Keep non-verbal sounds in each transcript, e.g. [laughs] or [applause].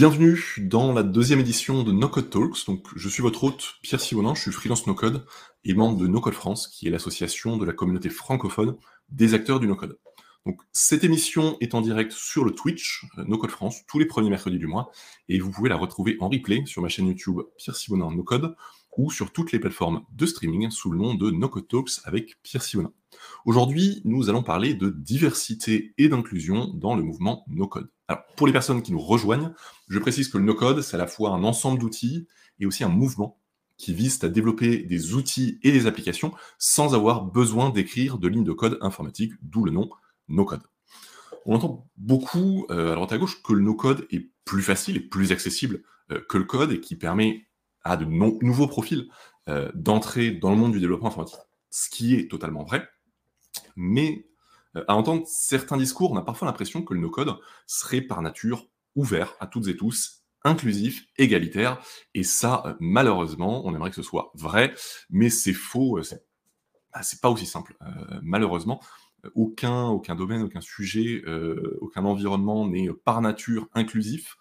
Bienvenue dans la deuxième édition de No Code Talks. Donc, je suis votre hôte Pierre Simonin, je suis freelance No Code et membre de No Code France, qui est l'association de la communauté francophone des acteurs du No Code. Cette émission est en direct sur le Twitch euh, No Code France tous les premiers mercredis du mois et vous pouvez la retrouver en replay sur ma chaîne YouTube Pierre Simonin No Code ou sur toutes les plateformes de streaming sous le nom de No Code Talks avec Pierre Simonin. Aujourd'hui, nous allons parler de diversité et d'inclusion dans le mouvement No Code. Alors, pour les personnes qui nous rejoignent, je précise que le no-code, c'est à la fois un ensemble d'outils et aussi un mouvement qui vise à développer des outils et des applications sans avoir besoin d'écrire de lignes de code informatique, d'où le nom no-code. On entend beaucoup euh, à droite à gauche que le no-code est plus facile et plus accessible euh, que le code et qui permet à de nouveaux profils euh, d'entrer dans le monde du développement informatique. Ce qui est totalement vrai, mais euh, à entendre certains discours, on a parfois l'impression que le no-code serait par nature ouvert à toutes et tous, inclusif, égalitaire. Et ça, euh, malheureusement, on aimerait que ce soit vrai, mais c'est faux. Euh, bah, c'est pas aussi simple. malheureusement, aucun, aucun domaine, aucun sujet, aucun environnement n'est par nature inclusif.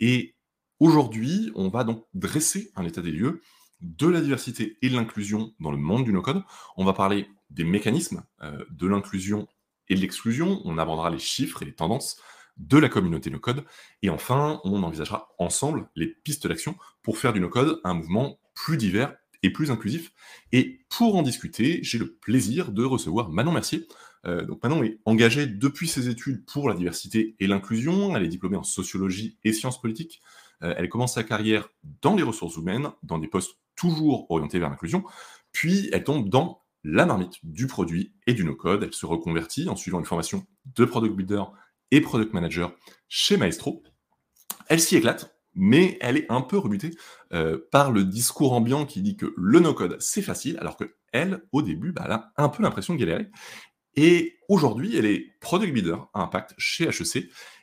et aujourd'hui, on va donc dresser un état des lieux de la diversité et de l'inclusion dans le monde du no-code. On va parler des mécanismes euh, de l'inclusion et de l'exclusion, on abordera les chiffres et les tendances de la communauté no-code, et enfin, on envisagera ensemble les pistes d'action pour faire du no-code un mouvement plus divers et plus inclusif. Et pour en discuter, j'ai le plaisir de recevoir Manon Mercier. Euh, donc Manon est engagée depuis ses études pour la diversité et l'inclusion, elle est diplômée en sociologie et sciences politiques, elle commence sa carrière dans les ressources humaines, dans des postes toujours orientés vers l'inclusion, puis elle tombe dans la marmite du produit et du no-code. Elle se reconvertit en suivant une formation de product builder et product manager chez Maestro. Elle s'y éclate, mais elle est un peu rebutée euh, par le discours ambiant qui dit que le no-code c'est facile, alors que elle, au début, bah, elle a un peu l'impression de galérer. Et aujourd'hui, elle est product builder à impact chez HEC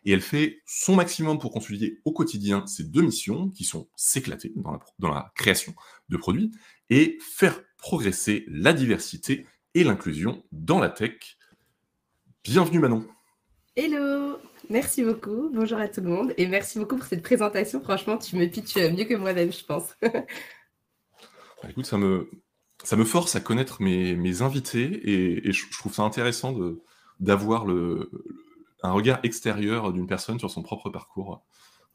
et elle fait son maximum pour concilier au quotidien ces deux missions qui sont s'éclater dans la, dans la création de produits et faire progresser la diversité et l'inclusion dans la tech. Bienvenue Manon. Hello, merci beaucoup. Bonjour à tout le monde et merci beaucoup pour cette présentation. Franchement, tu me pitches mieux que moi-même, je pense. [laughs] Bah, écoute, ça me, ça me force à connaître mes, mes invités et, je, trouve ça intéressant de, d'avoir le, un regard extérieur d'une personne sur son propre parcours.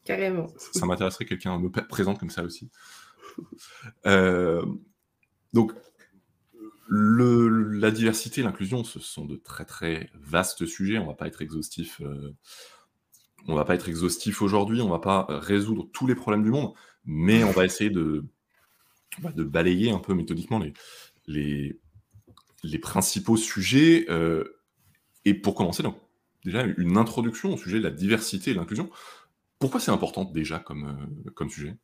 Carrément. Ça, m'intéresserait que quelqu'un me présente comme ça aussi. Euh, donc, la diversité et l'inclusion, ce sont de très très vastes sujets. On va pas être exhaustif. Euh, on va pas être exhaustif aujourd'hui. On va pas résoudre tous les problèmes du monde, mais on va essayer de, bah, de balayer un peu méthodiquement les, principaux sujets. Euh, et pour commencer, donc, déjà une introduction au sujet de la diversité et l'inclusion. Pourquoi c'est important déjà comme, euh, comme sujet?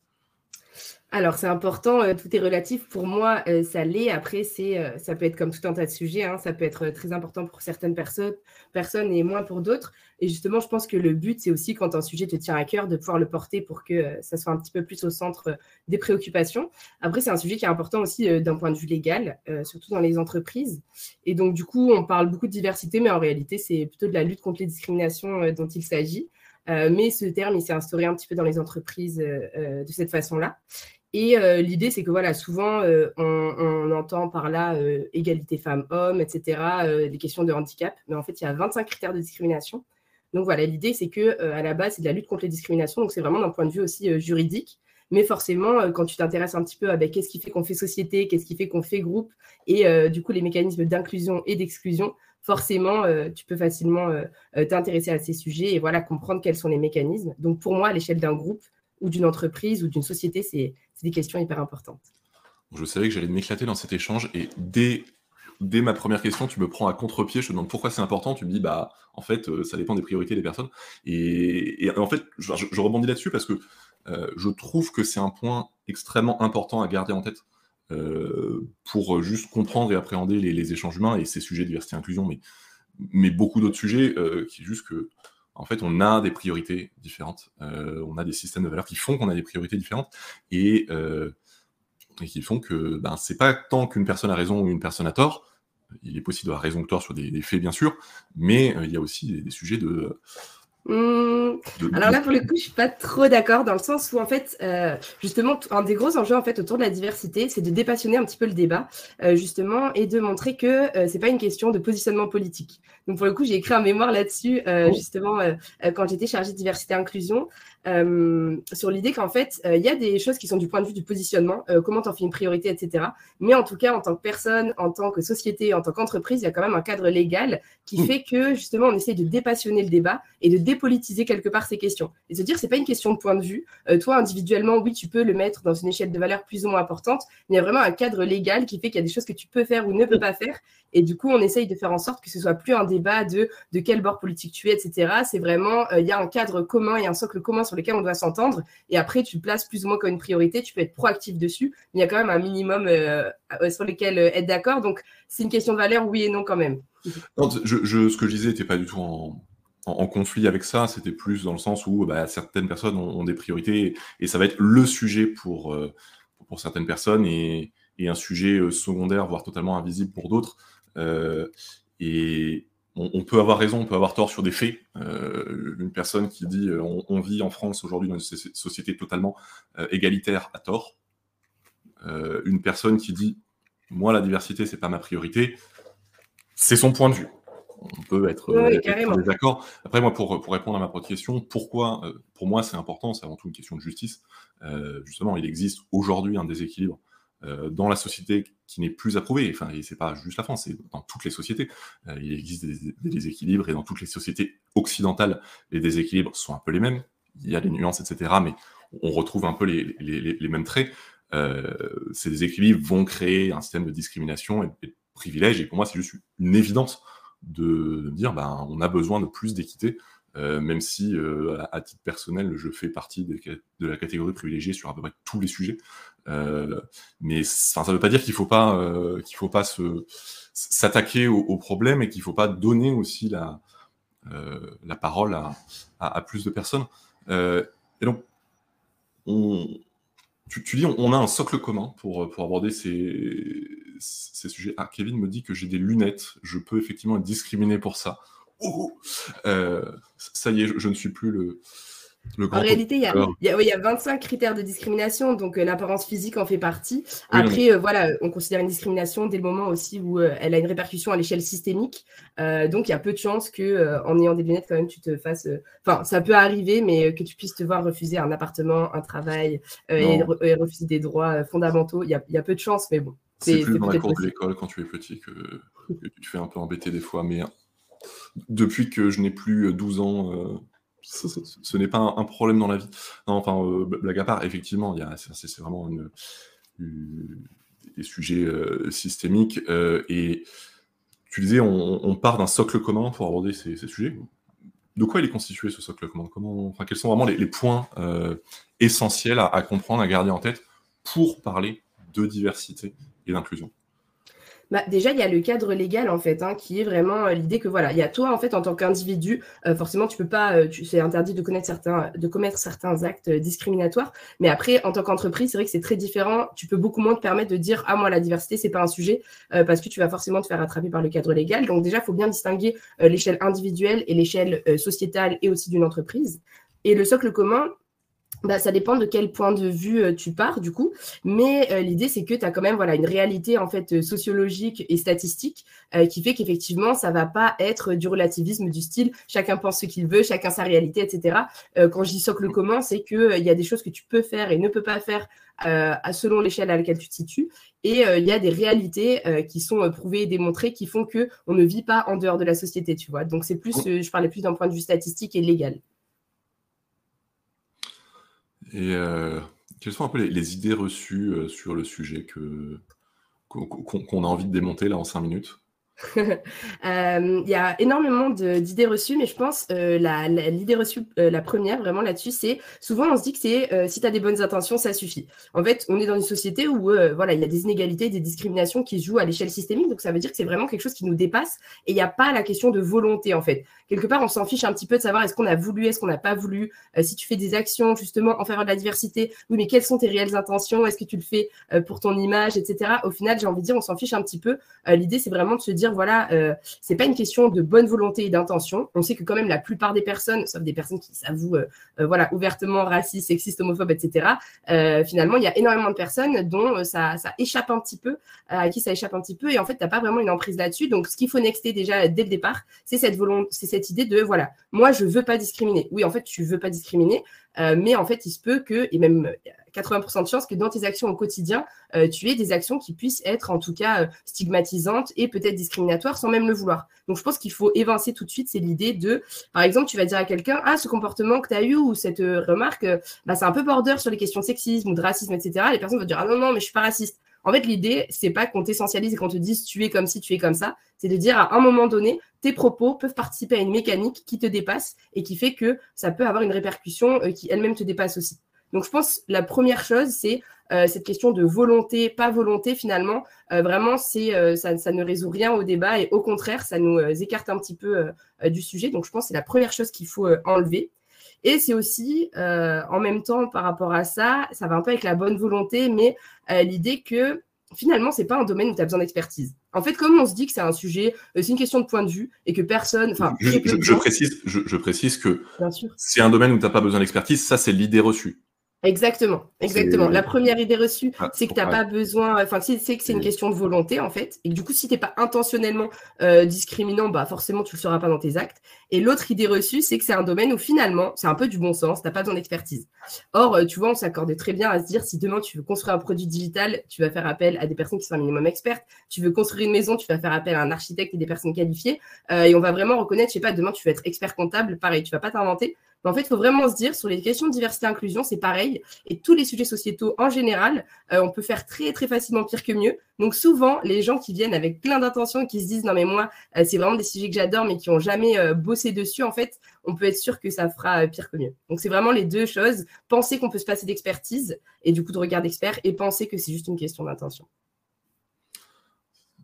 Alors, c'est important, euh, tout est relatif. Pour moi, euh, ça l'est. Après, c'est, euh, ça peut être comme tout un tas de sujets. Hein. Ça peut être très important pour certaines personnes, personnes et moins pour d'autres. Et justement, je pense que le but, c'est aussi quand un sujet te tient à cœur, de pouvoir le porter pour que ça soit un petit peu plus au centre des préoccupations. Après, c'est un sujet qui est important aussi d'un point de vue légal, surtout dans les entreprises. Et donc, du coup, on parle beaucoup de diversité, mais en réalité, c'est plutôt de la lutte contre les discriminations dont il s'agit. Mais ce terme, il s'est instauré un petit peu dans les entreprises de cette façon-là. Et euh, l'idée, c'est que voilà, souvent, euh, on, entend par là euh, égalité femmes-hommes, etc., des questions de handicap, mais en fait, il y a 25 critères de discrimination. Donc voilà, l'idée, c'est que à la base, c'est de la lutte contre les discriminations, donc c'est vraiment d'un point de vue aussi juridique. Mais forcément, quand tu t'intéresses un petit peu à ben, qu'est-ce qui fait qu'on fait société, qu'est-ce qui fait qu'on fait groupe, et du coup les mécanismes d'inclusion et d'exclusion, forcément, tu peux facilement t'intéresser à ces sujets et voilà comprendre quels sont les mécanismes. Donc pour moi, à l'échelle d'un groupe, ou d'une entreprise ou d'une société, c'est des questions hyper importantes. Je savais que j'allais m'éclater dans cet échange et dès, ma première question, tu me prends à contre-pied, je te demande pourquoi c'est important, tu me dis, bah, en fait, euh, ça dépend des priorités des personnes. Et, en fait, je, rebondis là-dessus parce que euh, je trouve que c'est un point extrêmement important à garder en tête euh, pour juste comprendre et appréhender les, échanges humains et ces sujets diversité et inclusion, mais, beaucoup d'autres sujets qui est juste que en fait, on a des priorités différentes. Euh, on a des systèmes de valeurs qui font qu'on a des priorités différentes et, euh, qui font que ben, c'est pas tant qu'une personne a raison ou une personne a tort. Il est possible d'avoir raison ou tort sur des, faits, bien sûr, mais euh, il y a aussi des, sujets de, Mmh. Alors là, pour le coup, je suis pas trop d'accord dans le sens où, en fait, euh, justement, un des gros enjeux en fait autour de la diversité, c'est de dépassionner un petit peu le débat, euh, justement, et de montrer que ce euh, c'est pas une question de positionnement politique. Donc pour le coup, j'ai écrit un mémoire là-dessus, oh. justement, quand j'étais chargée de diversité et inclusion, sur l'idée qu'en fait, il y a des choses qui sont du point de vue du positionnement, comment tu en fais une priorité, etc. Mais en tout cas, en tant que personne, en tant que société, en tant qu'entreprise, il y a quand même un cadre légal qui mmh. fait que justement, on essaie de dépassionner le débat et de dépolitiser quelque part ces questions. Et se dire, c'est pas une question de point de vue. Euh, toi, individuellement, oui, tu peux le mettre dans une échelle de valeur plus ou moins importante, mais il y a vraiment un cadre légal qui fait qu'il y a des choses que tu peux faire ou ne peux pas faire. Et du coup, on essaye de faire en sorte que ce soit plus un débat de de quel bord politique tu es, etc. C'est vraiment, euh, il y a un cadre commun, a un socle commun sur lequel on doit s'entendre. Et après, tu places plus ou moins comme une priorité, tu peux être proactif dessus. Il y a quand même un minimum euh, sur lequel être d'accord. Donc, c'est une question de valeur, oui et non quand même. Je, ce que je disais n'était pas du tout en, en, conflit avec ça, c'était plus dans le sens où bah, certaines personnes ont, des priorités et ça va être le sujet pour, euh, certaines personnes et, un sujet euh, secondaire, voire totalement invisible pour d'autres. Euh, et on, peut avoir raison, on peut avoir tort sur des faits. une personne qui dit on, vit en France aujourd'hui dans une société totalement égalitaire a tort. une personne qui dit moi la diversité c'est pas ma priorité, c'est son point de vue on peut être, d'accord. Après, moi, pour, pour, répondre à ma première question, pourquoi, euh, pour moi, c'est important, c'est avant tout une question de justice. Euh, justement, il existe aujourd'hui un déséquilibre euh, dans la société qui n'est plus approuvé. Enfin, c'est pas juste la France, c'est dans toutes les sociétés. il existe des, déséquilibres et dans toutes les sociétés occidentales, les déséquilibres sont un peu les mêmes. Il y a des nuances, etc. Mais on retrouve un peu les, les, les mêmes traits. ces déséquilibres vont créer un système de discrimination et, et de privilèges. Et pour moi, c'est juste une évidence de dire ben, on a besoin de plus d'équité, euh, même si euh, à, titre personnel, je fais partie de la catégorie privilégiée sur à peu près tous les sujets. Euh, mais ça ne veut pas dire qu'il ne faut pas, qu'il faut pas s'attaquer au, au, problème et qu'il ne faut pas donner aussi la, la parole à, à, plus de personnes. et donc, on, tu, dis on, a un socle commun pour, pour aborder ces, ces sujets. Ah, Kevin me dit que j'ai des lunettes. Je peux effectivement être discriminé pour ça. Oh, euh, ça y est, je, ne suis plus le, le grand. En réalité, il y, a, il, y a, 25 critères de discrimination, donc euh, l'apparence physique en fait partie. Après, euh, voilà, on considère une discrimination dès le moment aussi où elle a une répercussion à l'échelle systémique. donc, il y a peu de chances que, en ayant des lunettes, quand même, tu te fasses. Enfin, ça peut arriver, mais que tu puisses te voir refuser un appartement, un travail et, refuser des droits fondamentaux. Il y, a, il y a peu de chances, mais bon. C'est plus dans la cour de l'école quand tu es petit que, tu te fais un peu embêter des fois. Mais depuis que je n'ai plus 12 ans, euh, ce, n'est pas un, problème dans la vie. Non, enfin, euh, blague à part, effectivement, c'est vraiment des sujets euh, systémiques. et tu disais, on, part d'un socle commun pour aborder ces, sujets. De quoi il est constitué ce socle commun? Comment, enfin, Quels sont vraiment les, points essentiels à comprendre, à garder en tête pour parler de diversité? Et d'inclusion bah, déjà, il y a le cadre légal, en fait, hein, qui est vraiment euh, l'idée que, voilà, il y a toi, en fait, en tant qu'individu, euh, forcément, tu peux pas, euh, c'est interdit de, de commettre certains actes discriminatoires. Mais après, en tant qu'entreprise, c'est vrai que c'est très différent. Tu peux beaucoup moins te permettre de dire, ah, moi, la diversité, c'est pas un sujet, parce que tu vas forcément te faire attraper par le cadre légal. Donc, déjà, il faut bien distinguer l'échelle individuelle et l'échelle sociétale et aussi d'une entreprise. Et le socle commun, bah, ça dépend de quel point de vue euh, tu pars du coup, mais euh, l'idée c'est que tu as quand même voilà une réalité en fait euh, sociologique et statistique qui fait qu'effectivement ça va pas être du relativisme du style chacun pense ce qu'il veut, chacun sa réalité, etc. quand je dis socle commun, c'est que il y a des choses que tu peux faire et ne peux pas faire selon l'échelle à laquelle tu te situes, et il y a des réalités qui sont prouvées et démontrées qui font que on ne vit pas en dehors de la société, tu vois. Donc c'est plus, je parlais plus d'un point de vue statistique et légal. Et euh, quelles sont un peu les, idées reçues euh, sur le sujet qu'on, a envie de démonter là en cinq minutes? [laughs] Euh, il y a énormément d'idées reçues, mais je pense euh, l'idée reçue, euh, la première vraiment là-dessus, c'est souvent on se dit que c'est si tu as des bonnes intentions, ça suffit. En fait, on est dans une société où voilà, il y a des inégalités, des discriminations qui jouent à l'échelle systémique, donc ça veut dire que c'est vraiment quelque chose qui nous dépasse et il n'y a pas la question de volonté en fait. Quelque part, on s'en fiche un petit peu de savoir est-ce qu'on a voulu, est-ce qu'on n'a pas voulu. si tu fais des actions justement en faveur de la diversité, oui, mais quelles sont tes réelles intentions? Est-ce que tu le fais pour ton image, etc. Au final, j'ai envie de dire, on s'en fiche un petit peu. l'idée, c'est vraiment de se dire voilà, euh, c'est pas une question de bonne volonté et d'intention. On sait que quand même la plupart des personnes, sauf des personnes qui s'avouent euh, euh, voilà ouvertement racistes, sexistes, homophobes, etc. finalement, il y a énormément de personnes dont ça, ça échappe un petit peu, à qui ça échappe un petit peu, et en fait, t'as pas vraiment une emprise là-dessus. Donc, ce qu'il faut nexter déjà dès le départ, c'est cette volonté, c'est cette idée de voilà, moi je veux pas discriminer. Oui, en fait, tu veux pas discriminer, mais en fait, il se peut que, et même 80% de chances que dans tes actions au quotidien, euh, tu aies des actions qui puissent être en tout cas euh, stigmatisantes et peut-être discriminatoires sans même le vouloir. Donc je pense qu'il faut évincer tout de suite, c'est l'idée de, par exemple, tu vas dire à quelqu'un, ah, ce comportement que tu as eu ou cette euh, remarque, bah, c'est un peu border sur les questions de sexisme ou de racisme, etc. Les personnes vont dire, ah non, non, mais je suis pas raciste. En fait, l'idée, c'est pas qu'on t'essentialise et qu'on te dise tu es comme si, tu es comme ça. C'est de dire à un moment donné, tes propos peuvent participer à une mécanique qui te dépasse et qui fait que ça peut avoir une répercussion qui elle-même te dépasse aussi. Donc, je pense la première chose, c'est euh, cette question de volonté, pas volonté finalement. Euh, vraiment, c'est euh, ça, ne résout rien au débat et au contraire, ça nous écarte un petit peu du sujet. Donc, je pense que c'est la première chose qu'il faut enlever. Et c'est aussi, en même temps, par rapport à ça, ça va un peu avec la bonne volonté, mais l'idée que finalement, c'est pas un domaine où tu as besoin d'expertise. En fait, comme on se dit que c'est un sujet, c'est une question de point de vue et que personne. Enfin, je, précise, je, précise que c'est un domaine où tu n'as pas besoin d'expertise, ça c'est l'idée reçue. Exactement, exactement. La première idée reçue, ah, c'est que tu n'as pas besoin, enfin, c'est que c'est une question de volonté, en fait. Et du coup, si tu n'es pas intentionnellement euh, discriminant, bah, forcément, tu ne le seras pas dans tes actes. Et l'autre idée reçue, c'est que c'est un domaine où finalement, c'est un peu du bon sens, tu n'as pas besoin d'expertise. Or, euh, tu vois, on s'accordait très bien à se dire, si demain tu veux construire un produit digital, tu vas faire appel à des personnes qui sont un minimum expertes. Tu veux construire une maison, tu vas faire appel à un architecte et des personnes qualifiées. Euh, et on va vraiment reconnaître, je sais pas, demain tu veux être expert comptable, pareil, tu vas pas t'inventer en fait, il faut vraiment se dire, sur les questions de diversité et inclusion, c'est pareil. Et tous les sujets sociétaux en général, euh, on peut faire très, très facilement pire que mieux. Donc souvent, les gens qui viennent avec plein d'intentions et qui se disent, non mais moi, euh, c'est vraiment des sujets que j'adore, mais qui n'ont jamais euh, bossé dessus, en fait, on peut être sûr que ça fera pire que mieux. Donc c'est vraiment les deux choses. Penser qu'on peut se passer d'expertise et du coup de regard d'expert et penser que c'est juste une question d'intention.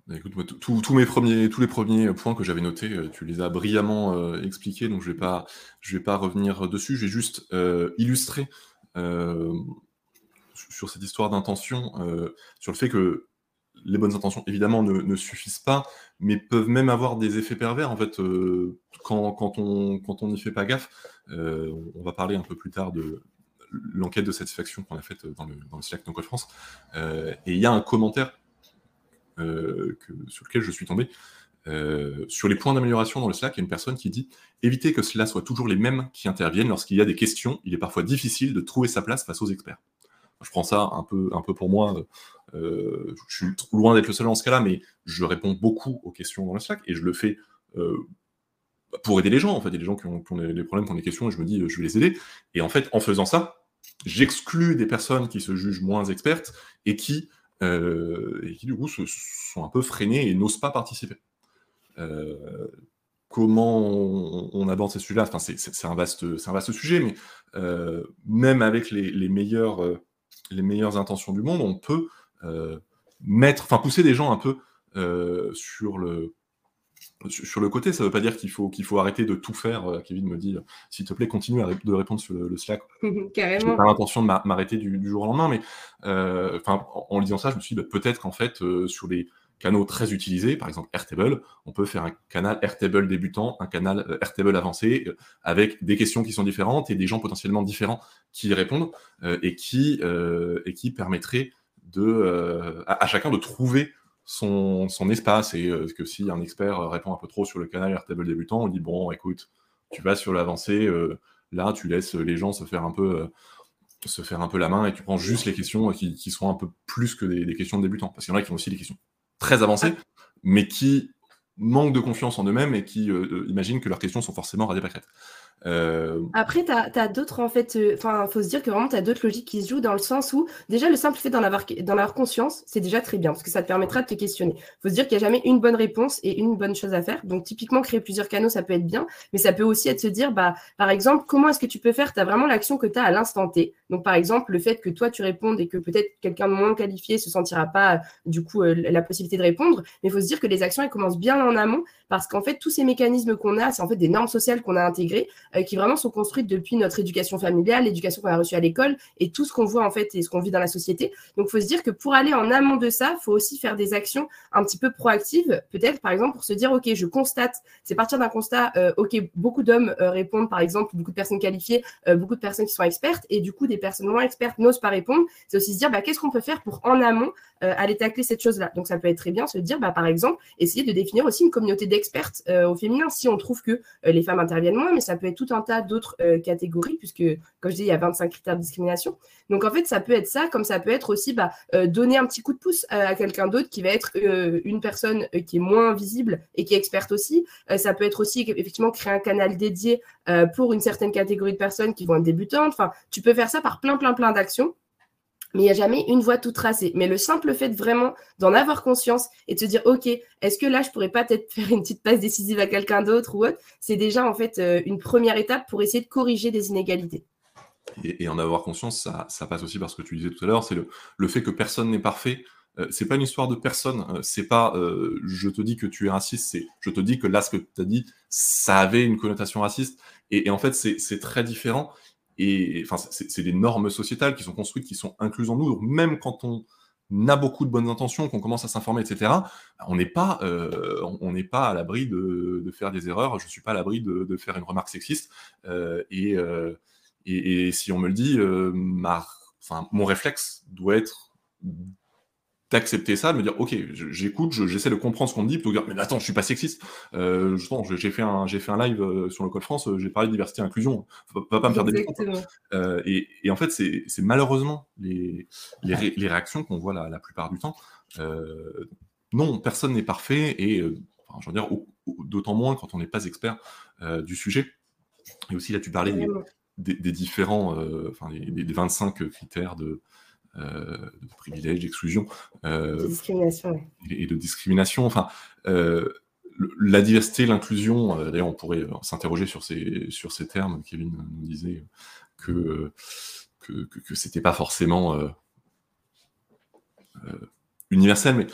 Bah, écoute, tous mes premiers, tous les premiers points que j'avais notés, euh, tu les as brillamment euh, expliqués, donc je vais pas, je vais pas revenir dessus. Je vais juste euh, illustrer sur cette histoire d'intention, sur le fait que les bonnes intentions, évidemment, ne, suffisent pas, mais peuvent même avoir des effets pervers, en fait, quand, on n'y fait pas gaffe. on va parler un peu plus tard de l'enquête de satisfaction qu'on a faite dans le, dans le Slack No France. et il y a un commentaire euh, sur lequel je suis tombé. Euh, sur les points d'amélioration dans le Slack, il y a une personne qui dit éviter que cela soit toujours les mêmes qui interviennent lorsqu'il y a des questions. Il est parfois difficile de trouver sa place face aux experts. Je prends ça un peu, un peu pour moi. Euh, je suis loin d'être le seul dans ce cas-là, mais je réponds beaucoup aux questions dans le Slack et je le fais pour aider les gens. En fait, il y a des gens qui ont, des problèmes, qui ont des questions et je me dis je vais les aider. Et en fait, en faisant ça, j'exclus des personnes qui se jugent moins expertes et qui euh, et qui du coup se, sont un peu freinés et n'osent pas participer. Euh, comment on, aborde ces sujets-là? Enfin, c'est un, vaste, un vaste sujet, mais euh, même avec les, les, meilleures, les meilleures intentions du monde, on peut mettre, enfin pousser des gens un peu sur le, sur le côté, ça ne veut pas dire qu'il faut, qu'il faut arrêter de tout faire. Euh, Kevin me dit, s'il te plaît, continue de répondre sur le, Slack. [laughs] Carrément. n'ai pas l'intention de m'arrêter du, jour au lendemain, mais euh, en, en lisant ça, je me suis dit, bah, peut-être qu'en fait, euh, sur les canaux très utilisés, par exemple Airtable, on peut faire un canal Airtable débutant, un canal Airtable avancé, avec des questions qui sont différentes et des gens potentiellement différents qui y répondent, et, qui, et qui permettraient de, à, chacun de trouver son, espace et euh, que si un expert répond un peu trop sur le canal Airtable débutant, on dit bon, écoute, tu vas sur l'avancée, euh, là, tu laisses les gens se faire un peu euh, la main et tu prends juste les questions qui, sont un peu plus que des, questions de débutants. Parce qu'il y en a qui ont aussi des questions très avancées, mais qui manquent de confiance en eux-mêmes et qui imaginent que leurs questions sont forcément radées euh, Après, tu as, d'autres, en fait, euh, enfin, faut se dire que vraiment, tu as d'autres logiques qui se jouent dans le sens où, déjà, le simple fait d'en avoir, avoir conscience, c'est déjà très bien, parce que ça te permettra de te questionner. Faut se dire qu'il n'y a jamais une bonne réponse et une bonne chose à faire. Donc, typiquement, créer plusieurs canaux, ça peut être bien, mais ça peut aussi être se dire, bah, par exemple, comment est-ce que tu peux faire? Tu as vraiment l'action que tu as à l'instant T. Donc, par exemple, le fait que toi, tu répondes et que peut-être quelqu'un de moins qualifié se sentira pas, du coup, euh, la possibilité de répondre. Mais faut se dire que les actions, elles commencent bien en amont parce qu'en fait, tous ces mécanismes qu'on a, c'est en fait des normes sociales qu'on a intégrées, qui vraiment sont construites depuis notre éducation familiale, l'éducation qu'on a reçue à l'école, et tout ce qu'on voit en fait et ce qu'on vit dans la société. Donc, faut se dire que pour aller en amont de ça, il faut aussi faire des actions un petit peu proactives, peut-être par exemple pour se dire, OK, je constate, c'est partir d'un constat, OK, beaucoup d'hommes répondent par exemple, beaucoup de personnes qualifiées, beaucoup de personnes qui sont expertes, et du coup, des personnes moins expertes n'osent pas répondre. C'est aussi se dire, bah, qu'est-ce qu'on peut faire pour en amont euh, aller tacler cette chose-là. Donc, ça peut être très bien se dire, bah, par exemple, essayer de définir aussi une communauté d'expertes euh, au féminin si on trouve que euh, les femmes interviennent moins, mais ça peut être tout un tas d'autres catégories, puisque, comme je dis, il y a 25 critères de discrimination. Donc, en fait, ça peut être ça, comme ça peut être aussi bah, donner un petit coup de pouce à, quelqu'un d'autre qui va être une personne qui est moins visible et qui est experte aussi. ça peut être aussi, effectivement, créer un canal dédié pour une certaine catégorie de personnes qui vont être débutantes. Enfin, tu peux faire ça par plein, plein, plein d'actions mais il n'y a jamais une voie toute tracée. Mais le simple fait vraiment d'en avoir conscience et de se dire, OK, est-ce que là, je pourrais pas peut-être [laughs] faire une petite passe décisive à quelqu'un d'autre ou autre C'est déjà en fait euh, une première étape pour essayer de corriger des inégalités. Et, en avoir conscience, ça, passe aussi par ce que tu disais tout à l'heure, c'est le, fait que personne n'est parfait. Euh, c'est pas une histoire de personne. Euh, c'est pas je te dis que tu es raciste, c'est je te dis que là, ce que tu as dit, ça avait une connotation raciste. et en fait, c'est très différent. Et enfin, c'est des normes sociétales qui sont construites, qui sont incluses en nous. Donc, même quand on a beaucoup de bonnes intentions, qu'on commence à s'informer, etc., on n'est pas, euh, on n'est pas à l'abri de, faire des erreurs. Je suis pas à l'abri de, faire une remarque sexiste. Euh, euh, et, si on me le dit, mon réflexe doit être d'accepter ça, de me dire ok, j'écoute, j'essaie de comprendre ce qu'on me dit, plutôt que de dire mais attends, je suis pas sexiste. Euh, j'ai fait un j'ai fait un live euh, sur le Code France, euh, j'ai parlé de diversité et inclusion. Va, pas me faire des euh, et, et, en fait, c'est malheureusement les, les, les réactions qu'on voit la, la, plupart du temps. Euh, non, personne n'est parfait et enfin, je veux dire d'autant moins quand on n'est pas expert du sujet. Et aussi là, tu parlais des, des, différents, enfin des, des 25 critères de euh, de privilèges, d'exclusion. Euh, discrimination, et, de discrimination. Enfin, euh, la diversité, l'inclusion, d'ailleurs, on pourrait s'interroger sur ces, sur ces termes. Kevin nous disait que, que, que, c'était pas forcément universel, mais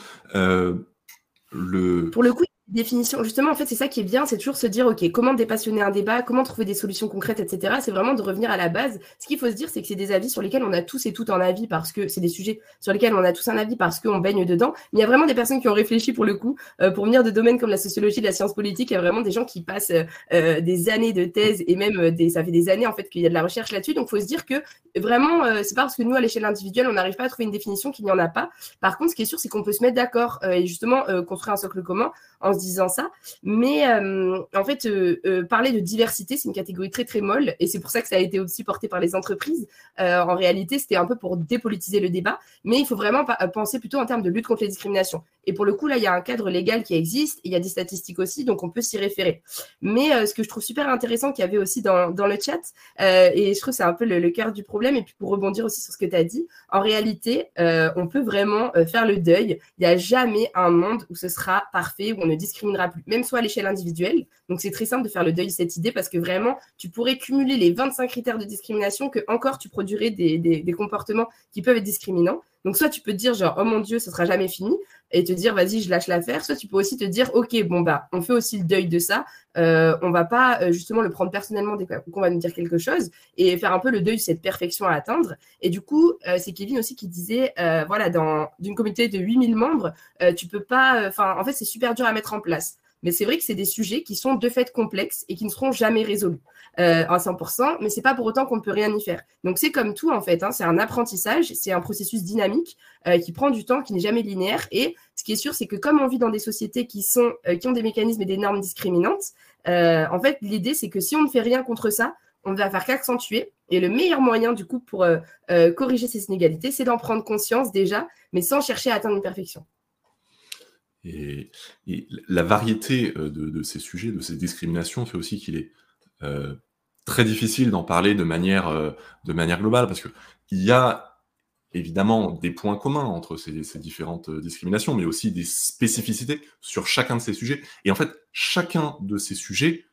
le... Pour le coup, définition, justement, en fait, c'est ça qui est bien, c'est toujours se dire, OK, comment dépassionner un débat, comment trouver des solutions concrètes, etc. C'est vraiment de revenir à la base. Ce qu'il faut se dire, c'est que c'est des avis sur lesquels on a tous et toutes un avis parce que c'est des sujets sur lesquels on a tous un avis parce qu'on baigne dedans. Mais il y a vraiment des personnes qui ont réfléchi pour le coup, euh, pour venir de domaines comme la sociologie, la science politique. Il y a vraiment des gens qui passent euh, euh, des années de thèse et même des, ça fait des années en fait qu'il y a de la recherche là-dessus. Donc, il faut se dire que vraiment, c'est pas parce que nous, à l'échelle individuelle, on n'arrive pas à trouver une définition qu'il n'y en a pas. Par contre, ce qui est sûr, c'est qu'on peut se mettre d'accord et justement construire un socle commun en se disant ça. Mais euh, en fait, euh, euh, parler de diversité, c'est une catégorie très très molle et c'est pour ça que ça a été aussi porté par les entreprises. en réalité, c'était un peu pour dépolitiser le débat, mais il faut vraiment penser plutôt en termes de lutte contre les discriminations. Et pour le coup, là, il y a un cadre légal qui existe, il y a des statistiques aussi, donc on peut s'y référer. Mais ce que je trouve super intéressant qu'il y avait aussi dans, le chat, et je trouve que c'est un peu le, le, cœur du problème, et puis pour rebondir aussi sur ce que tu as dit, en réalité, on peut vraiment faire le deuil. Il n'y a jamais un monde où ce sera parfait, où on ne discriminera plus, même soit à l'échelle individuelle. Donc c'est très simple de faire le deuil de cette idée parce que vraiment, tu pourrais cumuler les 25 critères de discrimination que encore tu produirais des, des, comportements qui peuvent être discriminants. Donc soit tu peux te dire genre oh mon dieu, ça sera jamais fini et te dire vas-y, je lâche l'affaire. Soit tu peux aussi te dire ok bon bah on fait aussi le deuil de ça. Euh, on va pas euh, justement le prendre personnellement dès qu'on va nous dire quelque chose et faire un peu le deuil de cette perfection à atteindre. Et du coup, euh, c'est Kevin aussi qui disait euh, voilà dans d'une communauté de 8000 membres, tu peux pas enfin en fait c'est super dur à mettre en place. Mais c'est vrai que c'est des sujets qui sont de fait complexes et qui ne seront jamais résolus euh, à 100%, mais c'est pas pour autant qu'on ne peut rien y faire. Donc c'est comme tout en fait, hein, c'est un apprentissage, c'est un processus dynamique euh, qui prend du temps, qui n'est jamais linéaire. Et ce qui est sûr, c'est que comme on vit dans des sociétés qui, sont, euh, qui ont des mécanismes et des normes discriminantes, en fait l'idée c'est que si on ne fait rien contre ça, on ne va faire qu'accentuer. Et le meilleur moyen, du coup, pour corriger ces inégalités, c'est d'en prendre conscience déjà, mais sans chercher à atteindre une perfection. Et, la variété euh, de, ces sujets, de ces discriminations, fait aussi qu'il est euh, très difficile d'en parler de manière, euh, de manière globale, parce qu'il y a évidemment des points communs entre ces, ces, différentes discriminations, mais aussi des spécificités sur chacun de ces sujets. Et en fait, chacun de ces sujets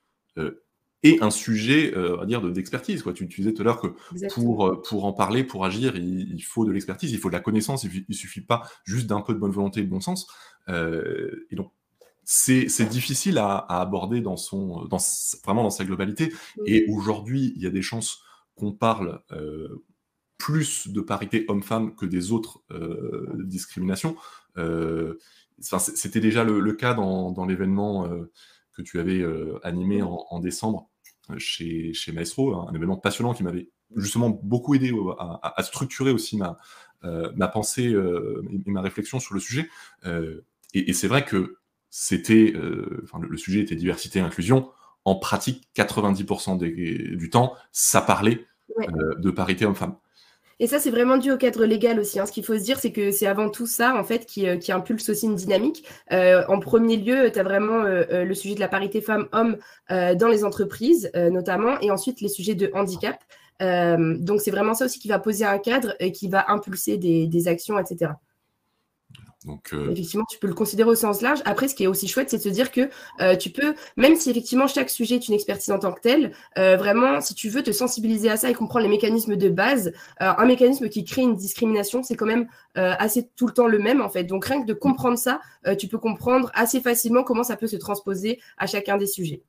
et un sujet, euh, on va dire, d'expertise. quoi. tu, disais tout à l'heure que pour, euh, pour en parler, pour agir, il, faut de l'expertise, il faut de la connaissance, il, ne suffit pas juste d'un peu de bonne volonté et de bon sens. Euh, et donc, c'est difficile à, aborder dans son, dans, vraiment dans sa globalité. Et aujourd'hui, il y a des chances qu'on parle euh, plus de parité homme-femme que des autres discriminations. C'était déjà le, cas dans, l'événement que tu avais animé en, décembre chez, chez Maestro, un événement passionnant qui m'avait justement beaucoup aidé à, structurer aussi ma, ma pensée et ma réflexion sur le sujet. et c'est vrai que c'était, euh, enfin, le, sujet était diversité et inclusion. En pratique, 90% du temps, ça parlait euh, de parité homme-femme. Et ça, c'est vraiment dû au cadre légal aussi. Hein. Ce qu'il faut se dire, c'est que c'est avant tout ça, en fait, qui, euh, impulse aussi une dynamique. en premier lieu, tu as vraiment le sujet de la parité femmes-hommes dans les entreprises, notamment, et ensuite les sujets de handicap. donc, c'est vraiment ça aussi qui va poser un cadre et qui va impulser des actions, etc. Euh, effectivement, tu peux le considérer au sens large. Après, ce qui est aussi chouette, c'est de se dire que euh, tu peux, même si effectivement chaque sujet est une expertise en tant que telle, euh, vraiment, si tu veux te sensibiliser à ça et comprendre les mécanismes de base, un mécanisme qui crée une discrimination, c'est quand même assez tout le temps le même en fait. Donc rien que de comprendre ça, tu peux comprendre assez facilement comment ça peut se transposer à chacun des sujets.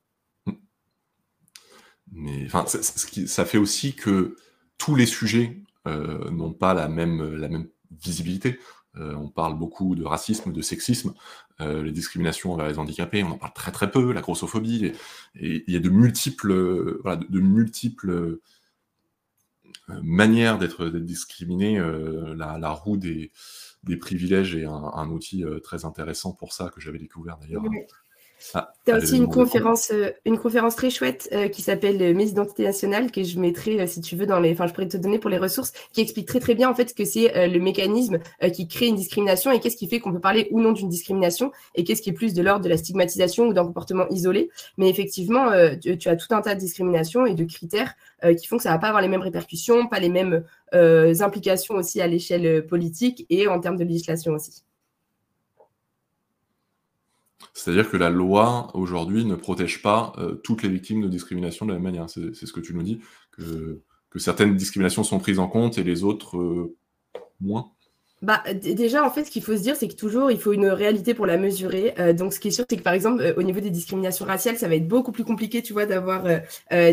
Mais enfin, ça fait aussi que tous les sujets n'ont pas la même, la même visibilité. Euh, on parle beaucoup de racisme, de sexisme, euh, les discriminations envers les handicapés, on en parle très très peu, la grossophobie, il y a de multiples, euh, manières d'être discriminé. La, roue des, privilèges est un, outil très intéressant pour ça que j'avais découvert d'ailleurs. Ah, tu as aussi une conférence, euh, une conférence très chouette euh, qui s'appelle euh, Mes identités nationales, que je mettrai, si tu veux, dans les. Enfin, je pourrais te donner pour les ressources, qui explique très très bien en fait que c'est le mécanisme qui crée une discrimination et qu'est-ce qui fait qu'on peut parler ou non d'une discrimination et qu'est-ce qui est plus de l'ordre de la stigmatisation ou d'un comportement isolé. Mais effectivement, tu, as tout un tas de discriminations et de critères qui font que ça va pas avoir les mêmes répercussions, pas les mêmes implications aussi à l'échelle politique et en termes de législation aussi. C'est-à-dire que la loi, aujourd'hui, ne protège pas euh, toutes les victimes de discrimination de la même manière. C'est ce que tu nous dis, que, certaines discriminations sont prises en compte et les autres euh, moins. Bah, déjà, en fait, ce qu'il faut se dire, c'est que toujours, il faut une réalité pour la mesurer. Euh, donc, ce qui est sûr, c'est que, par exemple, euh, au niveau des discriminations raciales, ça va être beaucoup plus compliqué, tu vois, d'avoir euh,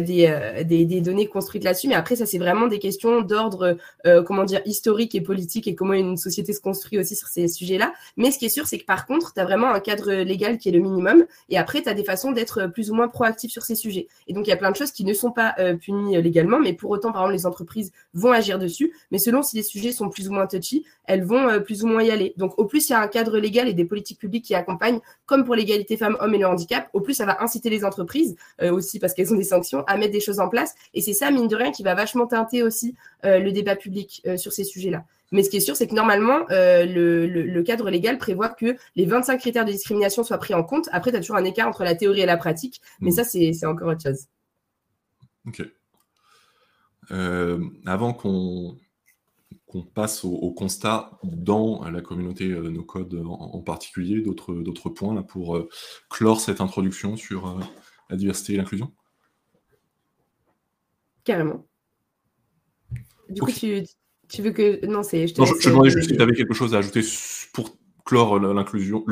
des, des, données construites là-dessus. Mais après, ça, c'est vraiment des questions d'ordre, comment dire, historique et politique et comment une société se construit aussi sur ces sujets-là. Mais ce qui est sûr, c'est que, par contre, tu as vraiment un cadre légal qui est le minimum. Et après, tu as des façons d'être plus ou moins proactif sur ces sujets. Et donc, il y a plein de choses qui ne sont pas punies légalement, mais pour autant, par exemple, les entreprises vont agir dessus. Mais selon si les sujets sont plus ou moins touchy, vont euh, plus ou moins y aller. Donc, au plus il y a un cadre légal et des politiques publiques qui accompagnent, comme pour l'égalité femmes-hommes et le handicap, au plus ça va inciter les entreprises, euh, aussi parce qu'elles ont des sanctions, à mettre des choses en place. Et c'est ça, mine de rien, qui va vachement teinter aussi euh, le débat public sur ces sujets-là. Mais ce qui est sûr, c'est que normalement, le, cadre légal prévoit que les 25 critères de discrimination soient pris en compte. Après, tu as toujours un écart entre la théorie et la pratique, mais mmh. ça, c'est encore autre chose. Ok. avant qu'on qu'on passe au, constat dans la communauté euh, No Code en, particulier, d'autres points là, pour euh, clore cette introduction sur euh, la diversité et l'inclusion? Carrément. Du coup, tu, veux que. Non, c'est. Je, te je, demandais juste si tu avais quelque chose à ajouter pour clore l'inclusion,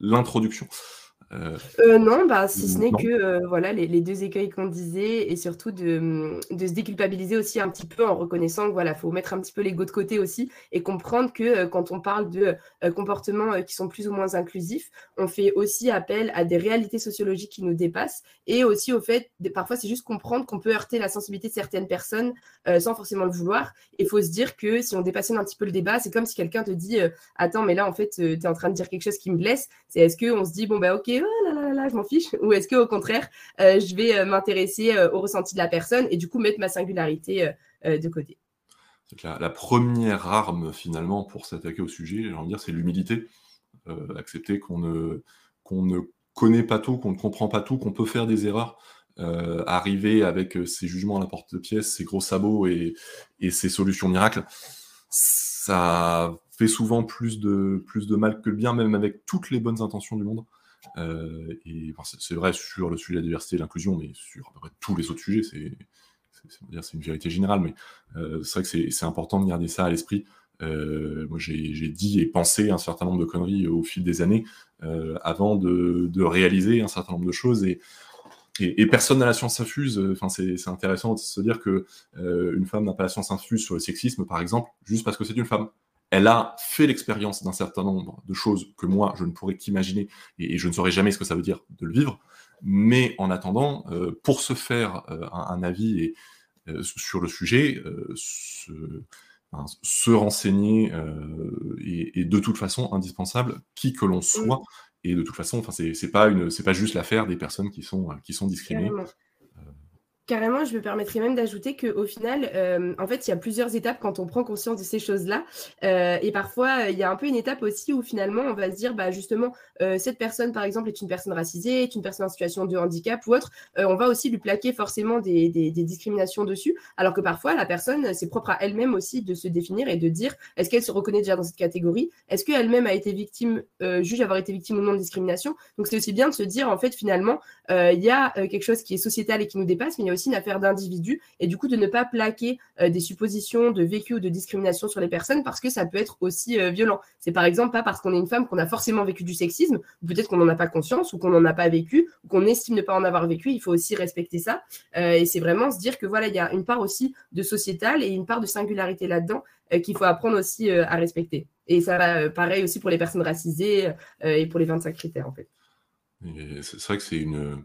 l'introduction. Euh, non, bah, si ce n'est que euh, voilà, les, deux écueils qu'on disait et surtout de, de, se déculpabiliser aussi un petit peu en reconnaissant que voilà, faut mettre un petit peu l'ego de côté aussi et comprendre que quand on parle de comportements qui sont plus ou moins inclusifs, on fait aussi appel à des réalités sociologiques qui nous dépassent et aussi au fait, parfois c'est juste comprendre qu'on peut heurter la sensibilité de certaines personnes sans forcément le vouloir. Il faut se dire que si on dépassonne un petit peu le débat, c'est comme si quelqu'un te dit Attends, mais là en fait, tu es en train de dire quelque chose qui me blesse. C'est est-ce qu'on se dit Bon, bah ok, oh là là je m'en fiche Ou est-ce qu'au contraire, euh, je vais euh, m'intéresser euh, au ressenti de la personne et du coup mettre ma singularité de côté la, première arme finalement pour s'attaquer au sujet, j'ai envie de dire, c'est l'humilité. accepter qu'on ne, ne connaît pas tout, qu'on ne comprend pas tout, qu'on peut faire des erreurs. arriver avec ses jugements à la porte-pièce, ses gros sabots et, et ses solutions miracles, ça fait souvent plus de, plus de mal que le bien, même avec toutes les bonnes intentions du monde. Euh, c'est vrai sur le sujet de la diversité et l'inclusion, mais sur tous les autres sujets, c'est une vérité générale, mais euh, c'est vrai que c'est important de garder ça à l'esprit. moi, j'ai dit et pensé un certain nombre de conneries au fil des années avant de, réaliser un certain nombre de choses. Et, et, personne n'a la science infuse. Enfin, c'est intéressant de se dire que une femme n'a pas la science infuse sur le sexisme, par exemple, juste parce que c'est une femme elle a fait l'expérience d'un certain nombre de choses que moi, je ne pourrais qu'imaginer, et, je ne saurais jamais ce que ça veut dire de le vivre. Mais en attendant, euh, pour se faire euh, un, avis et, euh, sur le sujet, se, se, renseigner est, de toute façon indispensable, qui que l'on soit. Et de toute façon, enfin, c'est pas une, c'est pas juste l'affaire des personnes qui sont qui sont discriminées. Carrément, je me permettrais même d'ajouter qu'au final, euh, en fait, il y a plusieurs étapes quand on prend conscience de ces choses-là. Euh, et parfois, il y a un peu une étape aussi où finalement, on va se dire, bah, justement, euh, cette personne, par exemple, est une personne racisée, est une personne en situation de handicap ou autre. on va aussi lui plaquer forcément des, des, discriminations dessus. Alors que parfois, la personne, c'est propre à elle-même aussi de se définir et de dire, est-ce qu'elle se reconnaît déjà dans cette catégorie? Est-ce qu'elle-même a été victime, juge avoir été victime ou non de discrimination? Donc, c'est aussi bien de se dire, en fait, finalement, il y a quelque chose qui est sociétal et qui nous dépasse, mais il y a aussi une affaire d'individu et du coup de ne pas plaquer euh, des suppositions de vécu ou de discrimination sur les personnes parce que ça peut être aussi euh, violent. C'est par exemple pas parce qu'on est une femme qu'on a forcément vécu du sexisme, peut-être qu'on n'en a pas conscience ou qu'on n'en a pas vécu ou qu'on estime ne pas en avoir vécu. Il faut aussi respecter ça euh, et c'est vraiment se dire que voilà, il y a une part aussi de sociétal et une part de singularité là-dedans qu'il faut apprendre aussi à respecter. Et ça va pareil aussi pour les personnes racisées et pour les 25 critères en fait. C'est vrai que c'est une.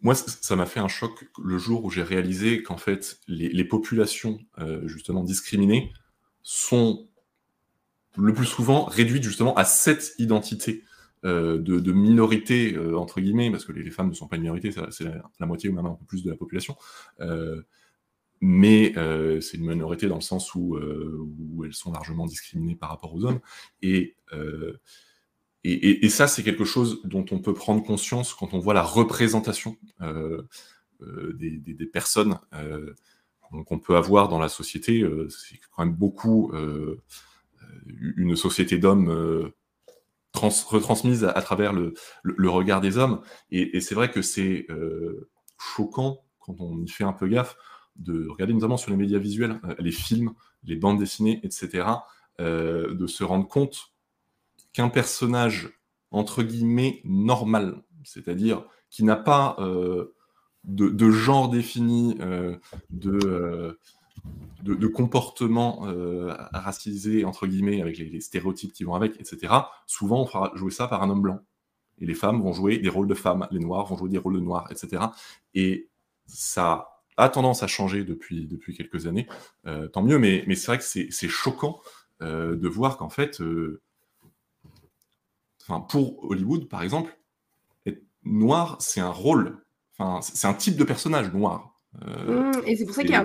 Moi, ça m'a fait un choc le jour où j'ai réalisé qu'en fait, les, populations euh, justement discriminées sont le plus souvent réduites justement à cette identité euh, de, minorité euh, entre guillemets, parce que les, femmes ne sont pas une minorité, c'est la, moitié ou même un peu plus de la population. mais c'est une minorité dans le sens où, elles sont largement discriminées par rapport aux hommes. Et, ça, c'est quelque chose dont on peut prendre conscience quand on voit la représentation euh, euh, des, personnes euh, qu'on peut avoir dans la société. c'est quand même beaucoup une société d'hommes retransmise à, travers le, regard des hommes. Et, c'est vrai que c'est choquant quand on y fait un peu gaffe de regarder notamment sur les médias visuels, les films, les bandes dessinées, etc., de se rendre compte qu'un personnage, entre guillemets, normal, c'est-à-dire qui n'a pas euh, de, genre défini, euh, euh, de, comportement racisé, entre guillemets, avec les, stéréotypes qui vont avec, etc., souvent on fera jouer ça par un homme blanc. Et les femmes vont jouer des rôles de femmes, les noirs vont jouer des rôles de noirs, etc. Et ça a tendance à changer depuis, depuis quelques années, tant mieux, mais, mais c'est vrai que c'est choquant de voir qu'en fait, enfin, pour Hollywood, par exemple, être noir, c'est un rôle. Enfin, c'est un type de personnage noir. Euh, mmh, et c'est pour ça qu'il y a un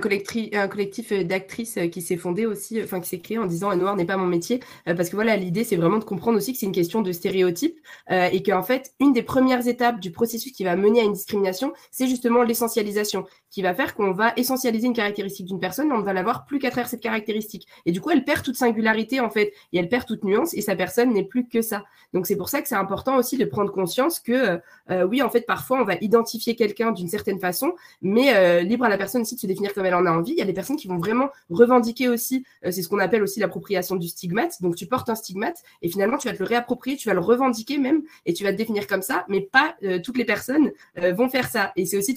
collectif, euh, d'actrices euh, qui s'est fondé aussi, enfin qui s'est créé en disant noir n'est pas mon métier, parce que voilà l'idée c'est vraiment de comprendre aussi que c'est une question de stéréotype et qu'en fait une des premières étapes du processus qui va mener à une discrimination, c'est justement l'essentialisation, qui va faire qu'on va essentialiser une caractéristique d'une personne, et on ne va la voir plus qu'à travers cette caractéristique. Et du coup elle perd toute singularité en fait, et elle perd toute nuance, et sa personne n'est plus que ça. Donc c'est pour ça que c'est important aussi de prendre conscience que oui en fait parfois on va identifier quelqu'un d'une certaine façon, mais euh, libre à la personne aussi de se définir comme elle en a envie. Il y a des personnes qui vont vraiment revendiquer aussi, euh, c'est ce qu'on appelle aussi l'appropriation du stigmate. Donc tu portes un stigmate et finalement tu vas te le réapproprier, tu vas le revendiquer même et tu vas te définir comme ça, mais pas euh, toutes les personnes vont faire ça. Et c'est aussi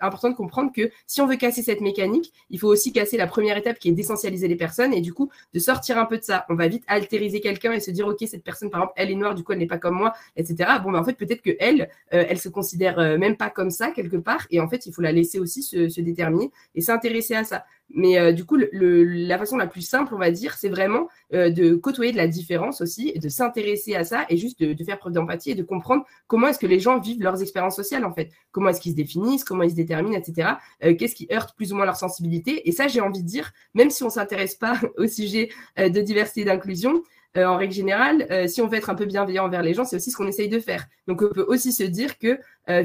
important de comprendre que si on veut casser cette mécanique, il faut aussi casser la première étape qui est d'essentialiser les personnes et du coup de sortir un peu de ça. On va vite altériser quelqu'un et se dire ok cette personne par exemple elle est noire du coup elle n'est pas comme moi, etc. Bon ben en fait peut-être que elle, elle se considère même pas comme ça quelque part et en fait il faut la laisser aussi se, déterminer et s'intéresser à ça. Mais euh, du coup, la façon la plus simple, on va dire, c'est vraiment euh, de côtoyer de la différence aussi, de s'intéresser à ça et juste de, faire preuve d'empathie et de comprendre comment est-ce que les gens vivent leurs expériences sociales en fait. Comment est-ce qu'ils se définissent, comment ils se déterminent, etc. Euh, qu'est-ce qui heurte plus ou moins leur sensibilité. Et ça, j'ai envie de dire, même si on s'intéresse pas [laughs] au sujet de diversité et d'inclusion, en règle générale, si on veut être un peu bienveillant envers les gens, c'est aussi ce qu'on essaye de faire. Donc, on peut aussi se dire que